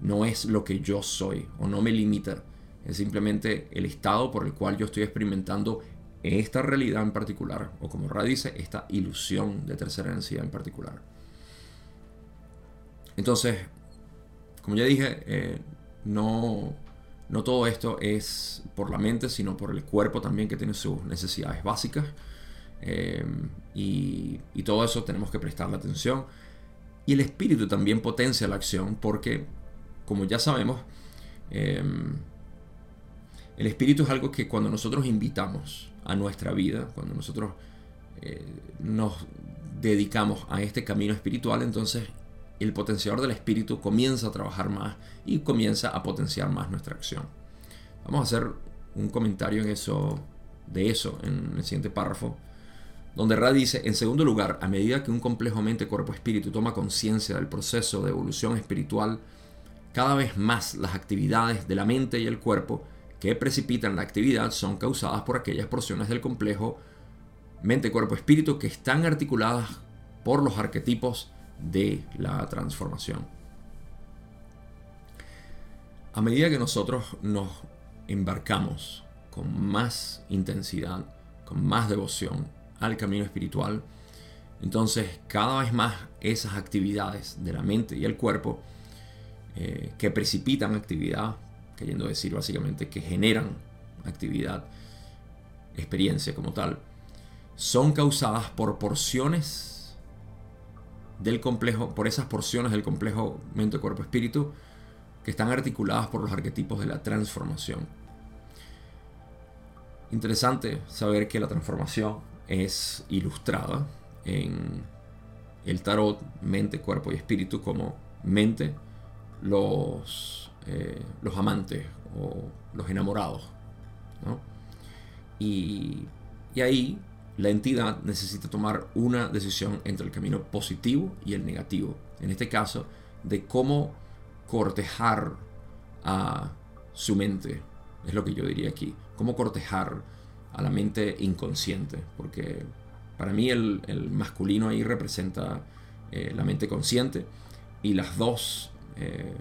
no es lo que yo soy o no me limita. Es simplemente el estado por el cual yo estoy experimentando esta realidad en particular, o como Ra dice, esta ilusión de tercera densidad en particular. Entonces, como ya dije, eh, no, no todo esto es por la mente, sino por el cuerpo también que tiene sus necesidades básicas. Eh, y, todo eso tenemos que prestarle atención. Y el espíritu también potencia la acción porque, como ya sabemos, eh, el espíritu es algo que cuando nosotros invitamos a nuestra vida, cuando nosotros eh, nos dedicamos a este camino espiritual, entonces el potenciador del espíritu comienza a trabajar más y comienza a potenciar más nuestra acción. Vamos a hacer un comentario en eso, de eso en el siguiente párrafo, donde Ra dice, en segundo lugar, a medida que un complejo mente, cuerpo, espíritu toma conciencia del proceso de evolución espiritual, cada vez más las actividades de la mente y el cuerpo que precipitan la actividad son causadas por aquellas porciones del complejo mente, cuerpo, espíritu que están articuladas por los arquetipos de la transformación. A medida que nosotros nos embarcamos con más intensidad, con más devoción al camino espiritual, entonces cada vez más esas actividades de la mente y el cuerpo eh, que precipitan actividad queriendo decir básicamente que generan actividad, experiencia como tal, son causadas por porciones del complejo, por esas porciones del complejo mente, cuerpo, espíritu, que están articuladas por los arquetipos de la transformación. Interesante saber que la transformación es ilustrada en el tarot mente, cuerpo y espíritu como mente, los eh, los amantes o los enamorados. Y, y ahí la entidad necesita tomar una decisión entre el camino positivo y el negativo. En este caso, de cómo cortejar a su mente. Es lo que yo diría aquí. Cómo cortejar a la mente inconsciente. Porque para mí el, masculino ahí representa eh, la mente consciente y las dos eh,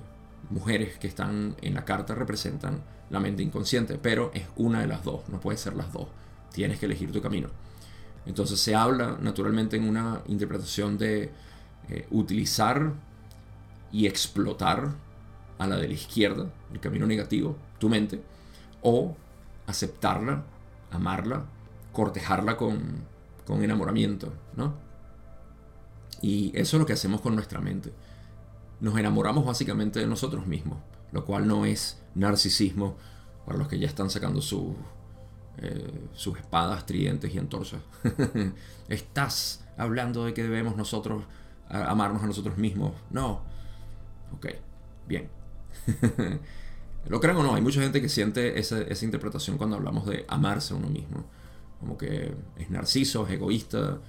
mujeres que están en la carta representan la mente inconsciente. Pero es una de las dos, no puede ser las dos. Tienes que elegir tu camino. Entonces se habla naturalmente en una interpretación de eh, utilizar y explotar a la de la izquierda, el camino negativo, tu mente, o aceptarla, amarla, cortejarla con, con enamoramiento, ¿no? Y eso es lo que hacemos con nuestra mente. Nos enamoramos básicamente de nosotros mismos, lo cual no es narcisismo para los que ya están sacando su, eh, sus espadas, tridentes y antorchas. Estás hablando de que debemos nosotros amarnos a nosotros mismos. No. Ok, bien. Lo crean o no, hay mucha gente que siente esa, interpretación cuando hablamos de amarse a uno mismo. Como que es narciso, es egoísta.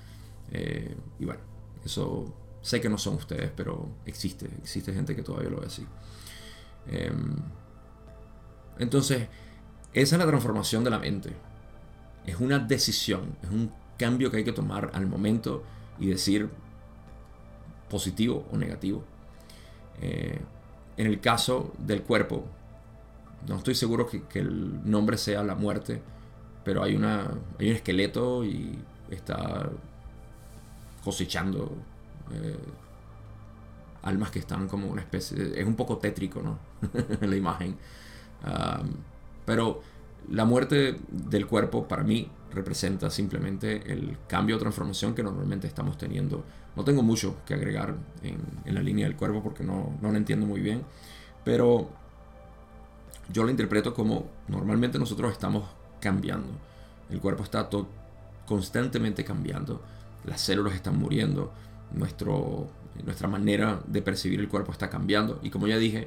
Eh, y bueno, eso sé que no son ustedes, pero existe. Existe gente que todavía lo ve así. Em, entonces, esa es la transformación de la mente. Es una decisión, es un cambio que hay que tomar al momento y decir positivo o negativo. Eh, en el caso del cuerpo, no estoy seguro que, el nombre sea la muerte, pero hay, una, hay un esqueleto y está cosechando eh, almas que están como una especie... es un poco tétrico, ¿no? la imagen. Pero la muerte del cuerpo para mí representa simplemente el cambio o transformación que normalmente estamos teniendo. No tengo mucho que agregar en, la línea del cuerpo porque no, no lo entiendo muy bien, pero yo lo interpreto como normalmente nosotros estamos cambiando. El cuerpo está constantemente cambiando, las células están muriendo, nuestro, nuestra manera de percibir el cuerpo está cambiando y como ya dije,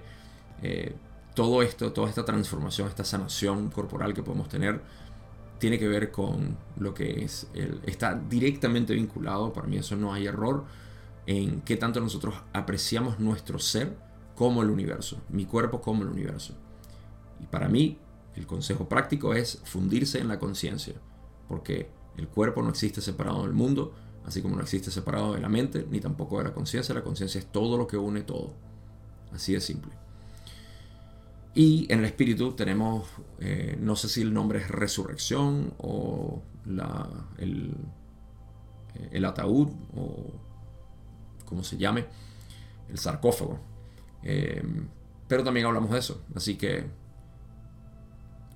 eh, todo esto, toda esta transformación, esta sanación corporal que podemos tener, tiene que ver con lo que es, el, está directamente vinculado, para mí eso no hay error, en qué tanto nosotros apreciamos nuestro ser como el universo, mi cuerpo como el universo. Y para mí, el consejo práctico es fundirse en la conciencia, porque el cuerpo no existe separado del mundo, así como no existe separado de la mente, ni tampoco de la conciencia. La conciencia es todo lo que une todo. Así de simple. Y en el espíritu tenemos, eh, no sé si el nombre es resurrección o el, eh, ataúd o como se llame, el sarcófago. Eh, pero también hablamos de eso. Así que,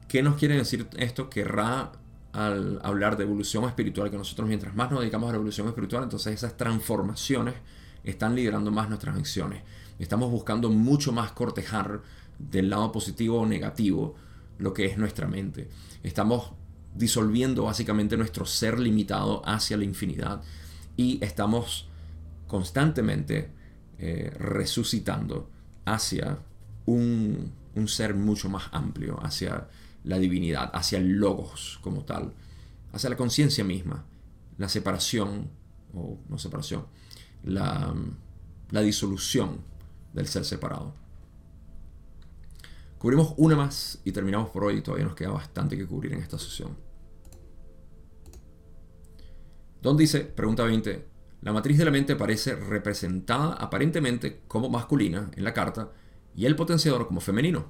¿qué nos quiere decir esto? Que Ra, al hablar de evolución espiritual, que nosotros mientras más nos dedicamos a la evolución espiritual, entonces esas transformaciones están liderando más nuestras acciones. Estamos buscando mucho más cortejar del lado positivo o negativo lo que es nuestra mente. Estamos disolviendo básicamente nuestro ser limitado hacia la infinidad y estamos constantemente eh, resucitando hacia un, un, ser mucho más amplio, hacia la divinidad, hacia el logos como tal, hacia la conciencia misma, la separación, o no separación, la, la disolución del ser separado. Cubrimos una más y terminamos por hoy. Todavía nos queda bastante que cubrir en esta sesión. Don dice, pregunta 20, la matriz de la mente parece representada aparentemente como masculina en la carta y el potenciador como femenino.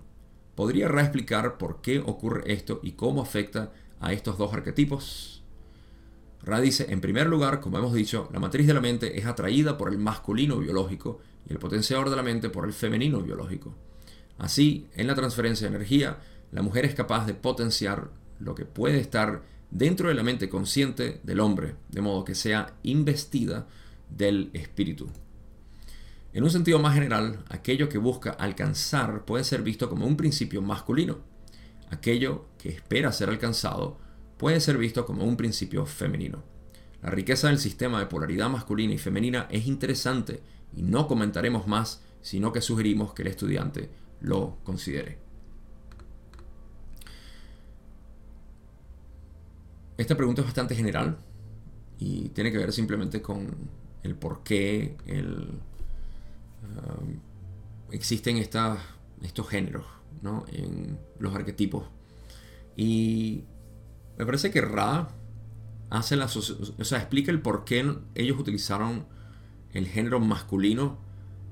¿Podría reexplicar por qué ocurre esto y cómo afecta a estos dos arquetipos? Ra dice, en primer lugar, como hemos dicho, la matriz de la mente es atraída por el masculino biológico y el potenciador de la mente por el femenino biológico. Así, en la transferencia de energía, la mujer es capaz de potenciar lo que puede estar dentro de la mente consciente del hombre, de modo que sea investida del espíritu. En un sentido más general, aquello que busca alcanzar puede ser visto como un principio masculino. Aquello que espera ser alcanzado puede ser visto como un principio femenino. La riqueza del sistema de polaridad masculina y femenina es interesante y no comentaremos más, sino que sugerimos que el estudiante lo considere. esta pregunta es bastante general y tiene que ver simplemente con el por qué um, existen estos géneros ¿no? en los arquetipos. Y me parece que Ra hace la o sea, explica el por qué ellos utilizaron el género masculino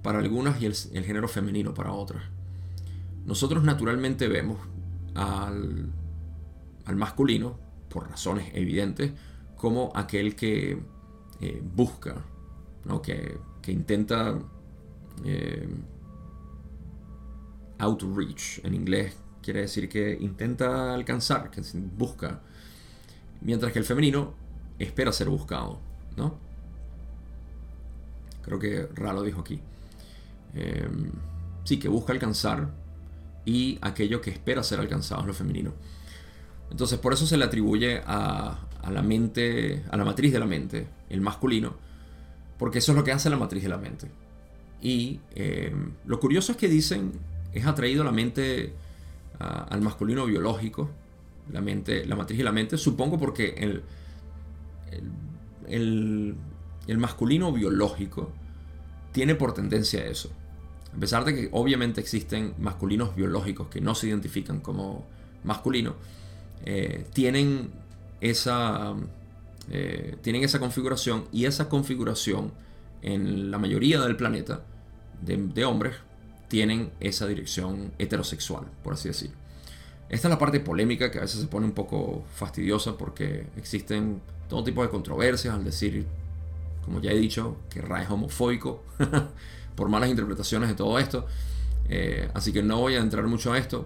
para algunas y el, género femenino para otras. Nosotros naturalmente vemos al, masculino, por razones evidentes, como aquel que eh, busca, ¿no? que, intenta eh, outreach en inglés, quiere decir que intenta alcanzar, que busca, mientras que el femenino espera ser buscado, ¿no? Creo que Ra lo dijo aquí. Em, sí, que busca alcanzar y aquello que espera ser alcanzado es lo femenino. Entonces, por eso se le atribuye a, la mente, a la matriz de la mente, el masculino, porque eso es lo que hace la matriz de la mente. Y em, lo curioso es que dicen, es atraído la mente al masculino biológico, la, mente, la matriz de la mente, supongo porque el, el, el masculino biológico tiene por tendencia eso. A pesar de que obviamente existen masculinos biológicos que no se identifican como masculinos, eh, tienen, esa, eh, tienen esa configuración y esa configuración en la mayoría del planeta de, hombres tienen esa dirección heterosexual, por así decirlo. Esta es la parte polémica que a veces se pone un poco fastidiosa porque existen todo tipo de controversias al decir, como ya he dicho, que Ra es homofóbico por malas interpretaciones de todo esto. Eh, así que no voy a entrar mucho a esto.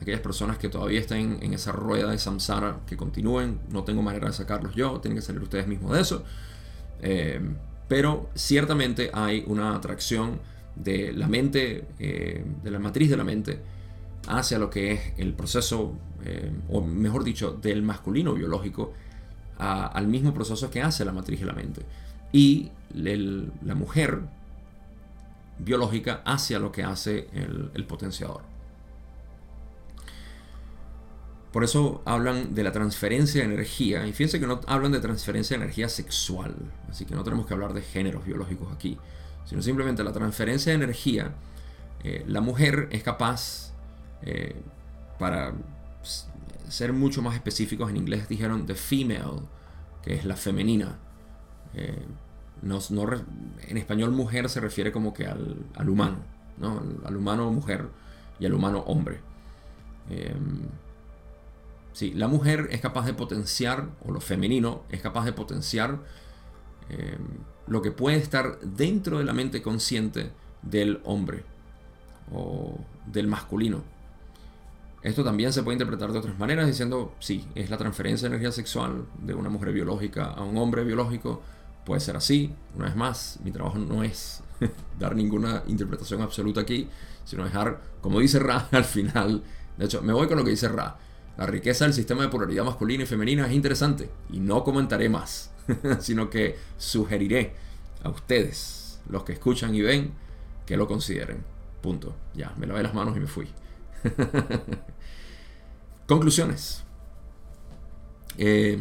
Aquellas personas que todavía estén en esa rueda de samsara, que continúen, no tengo manera de sacarlos yo, tienen que salir ustedes mismos de eso. Eh, pero ciertamente hay una atracción de la mente, eh, de la matriz de la mente, hacia lo que es el proceso, o mejor dicho, del masculino biológico, al mismo proceso que hace la matriz de la mente. Y la mujer biológica hacia lo que hace el, potenciador. Por eso hablan de la transferencia de energía. Y fíjense que no hablan de transferencia de energía sexual. Así que no tenemos que hablar de géneros biológicos aquí. Sino simplemente la transferencia de energía. Eh, la mujer es capaz, eh, para ser mucho más específicos en inglés, dijeron the female, que es la femenina. Eh, en español mujer se refiere como que al, humano, ¿no? al, humano mujer y al humano hombre. Em, sí, la mujer es capaz de potenciar, o lo femenino es capaz de potenciar em, lo que puede estar dentro de la mente consciente del hombre o del masculino. Esto también se puede interpretar de otras maneras diciendo, sí, es la transferencia de energía sexual de una mujer biológica a un hombre biológico Puede ser así, una vez más, mi trabajo no es dar ninguna interpretación absoluta aquí, sino dejar, como dice Ra al final, de hecho, me voy con lo que dice Ra. La riqueza del sistema de polaridad masculina y femenina es interesante y no comentaré más, sino que sugeriré a ustedes, los que escuchan y ven, que lo consideren. Punto. Ya, me lavé las manos y me fui. Conclusiones. Eh,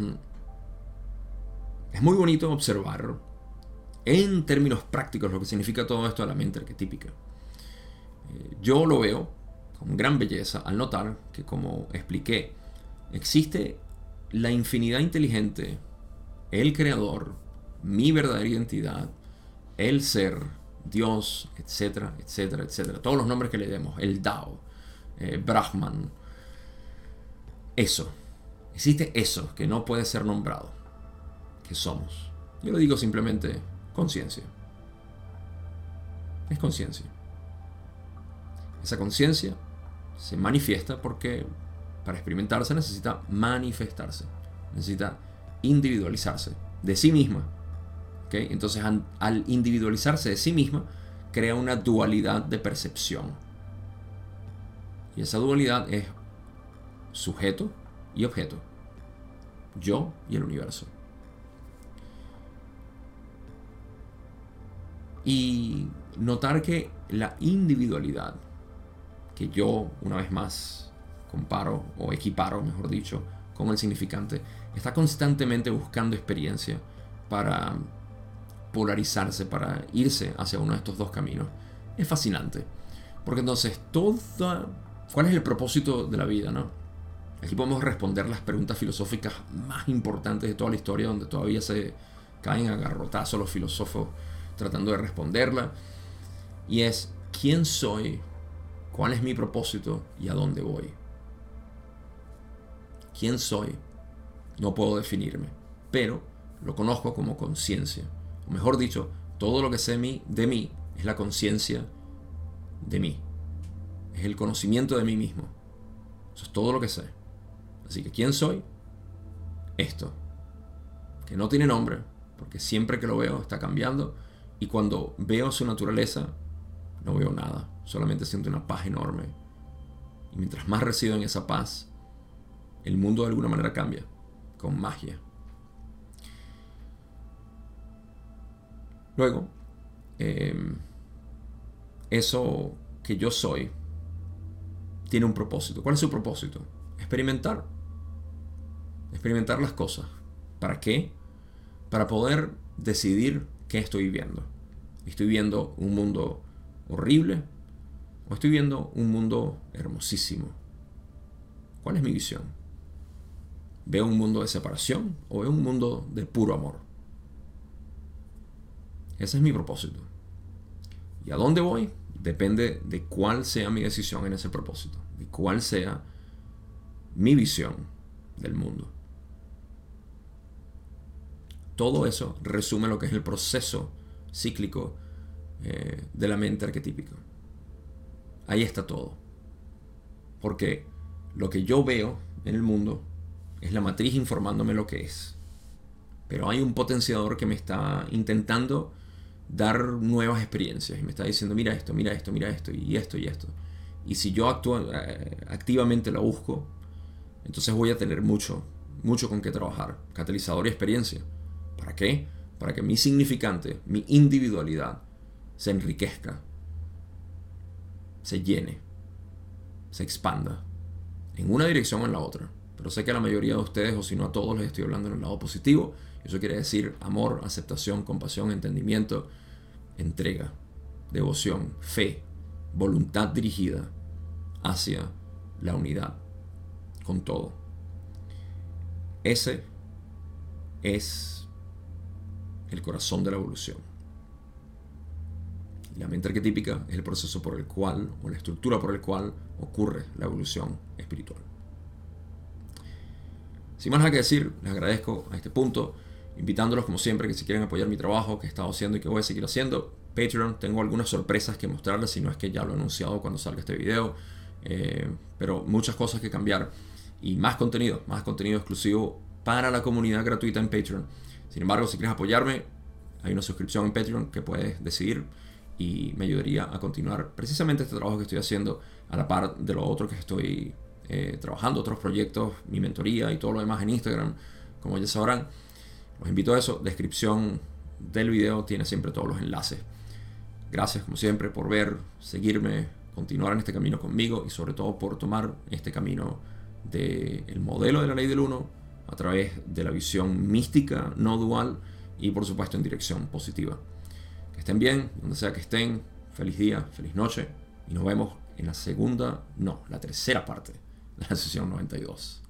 es muy bonito observar en términos prácticos lo que significa todo esto a la mente arquetípica. Eh, yo lo veo con gran belleza al notar que, como expliqué, existe la infinidad inteligente, el creador, mi verdadera identidad, el ser, Dios, etcétera, etcétera, etcétera. Todos los nombres que le demos, el Dao, eh, Brahman. Eso. Existe eso que no puede ser nombrado somos. Yo lo digo simplemente conciencia. Es conciencia. Esa conciencia se manifiesta porque para experimentarse necesita manifestarse, necesita individualizarse de sí misma. Entonces al individualizarse de sí misma, crea una dualidad de percepción. Y esa dualidad es sujeto y objeto. Yo y el universo. Y notar que la individualidad, que yo una vez más comparo o equiparo, mejor dicho, con el significante, está constantemente buscando experiencia para polarizarse, para irse hacia uno de estos dos caminos. Es fascinante. Porque entonces, toda... ¿cuál es el propósito de la vida? No? Aquí podemos responder las preguntas filosóficas más importantes de toda la historia, donde todavía se caen a los filósofos tratando de responderla. Y es, ¿quién soy? ¿Cuál es mi propósito? ¿Y a dónde voy? ¿Quién soy? No puedo definirme, pero lo conozco como conciencia. O mejor dicho, todo lo que sé de mí es la conciencia de mí. Es el conocimiento de mí mismo. Eso es todo lo que sé. Así que, ¿quién soy? Esto. Que no tiene nombre, porque siempre que lo veo está cambiando. Y cuando veo su naturaleza, no veo nada. Solamente siento una paz enorme. Y mientras más resido en esa paz, el mundo de alguna manera cambia, con magia. Luego, em, eso que yo soy tiene un propósito. ¿Cuál es su propósito? Experimentar. Experimentar las cosas. ¿Para qué? Para poder decidir qué estoy viendo. ¿Estoy viendo un mundo horrible o estoy viendo un mundo hermosísimo? ¿Cuál es mi visión? ¿Veo un mundo de separación o veo un mundo de puro amor? Ese es mi propósito. ¿Y a dónde voy? Depende de cuál sea mi decisión en ese propósito, de cuál sea mi visión del mundo. Todo eso resume lo que es el proceso cíclico eh, de la mente arquetípica. Ahí está todo. Porque lo que yo veo en el mundo es la matriz informándome lo que es. Pero hay un potenciador que me está intentando dar nuevas experiencias y me está diciendo, mira esto, mira esto, mira esto, y esto, y esto. Y si yo actúo, eh, activamente lo busco, entonces voy a tener mucho, mucho con qué trabajar. Catalizador y experiencia. ¿Para qué? Para que mi significante, mi individualidad, se enriquezca, se llene, se expanda, en una dirección o en la otra. Pero sé que a la mayoría de ustedes, o si no a todos, les estoy hablando en el lado positivo. Eso quiere decir amor, aceptación, compasión, entendimiento, entrega, devoción, fe, voluntad dirigida hacia la unidad con todo. Ese es el corazón de la evolución. La mente arquetípica es el proceso por el cual, o la estructura por el cual ocurre la evolución espiritual. Sin más nada que decir, les agradezco a este punto, invitándolos como siempre que si quieren apoyar mi trabajo que he estado haciendo y que voy a seguir haciendo, Patreon, tengo algunas sorpresas que mostrarles, si no es que ya lo he anunciado cuando salga este video, eh, pero muchas cosas que cambiar y más contenido, más contenido exclusivo para la comunidad gratuita en Patreon. Sin embargo, si quieres apoyarme, hay una suscripción en Patreon que puedes decidir y me ayudaría a continuar precisamente este trabajo que estoy haciendo a la par de lo otro que estoy eh, trabajando, otros proyectos, mi mentoría y todo lo demás en Instagram, como ya sabrán. Los invito a eso, descripción del video tiene siempre todos los enlaces. Gracias como siempre por ver, seguirme, continuar en este camino conmigo y sobre todo por tomar este camino del modelo de la ley del uno a través de la visión mística, no dual y por supuesto en dirección positiva. Que estén bien, donde sea que estén, feliz día, feliz noche y nos vemos en la segunda, no, la tercera parte de la sesión 92.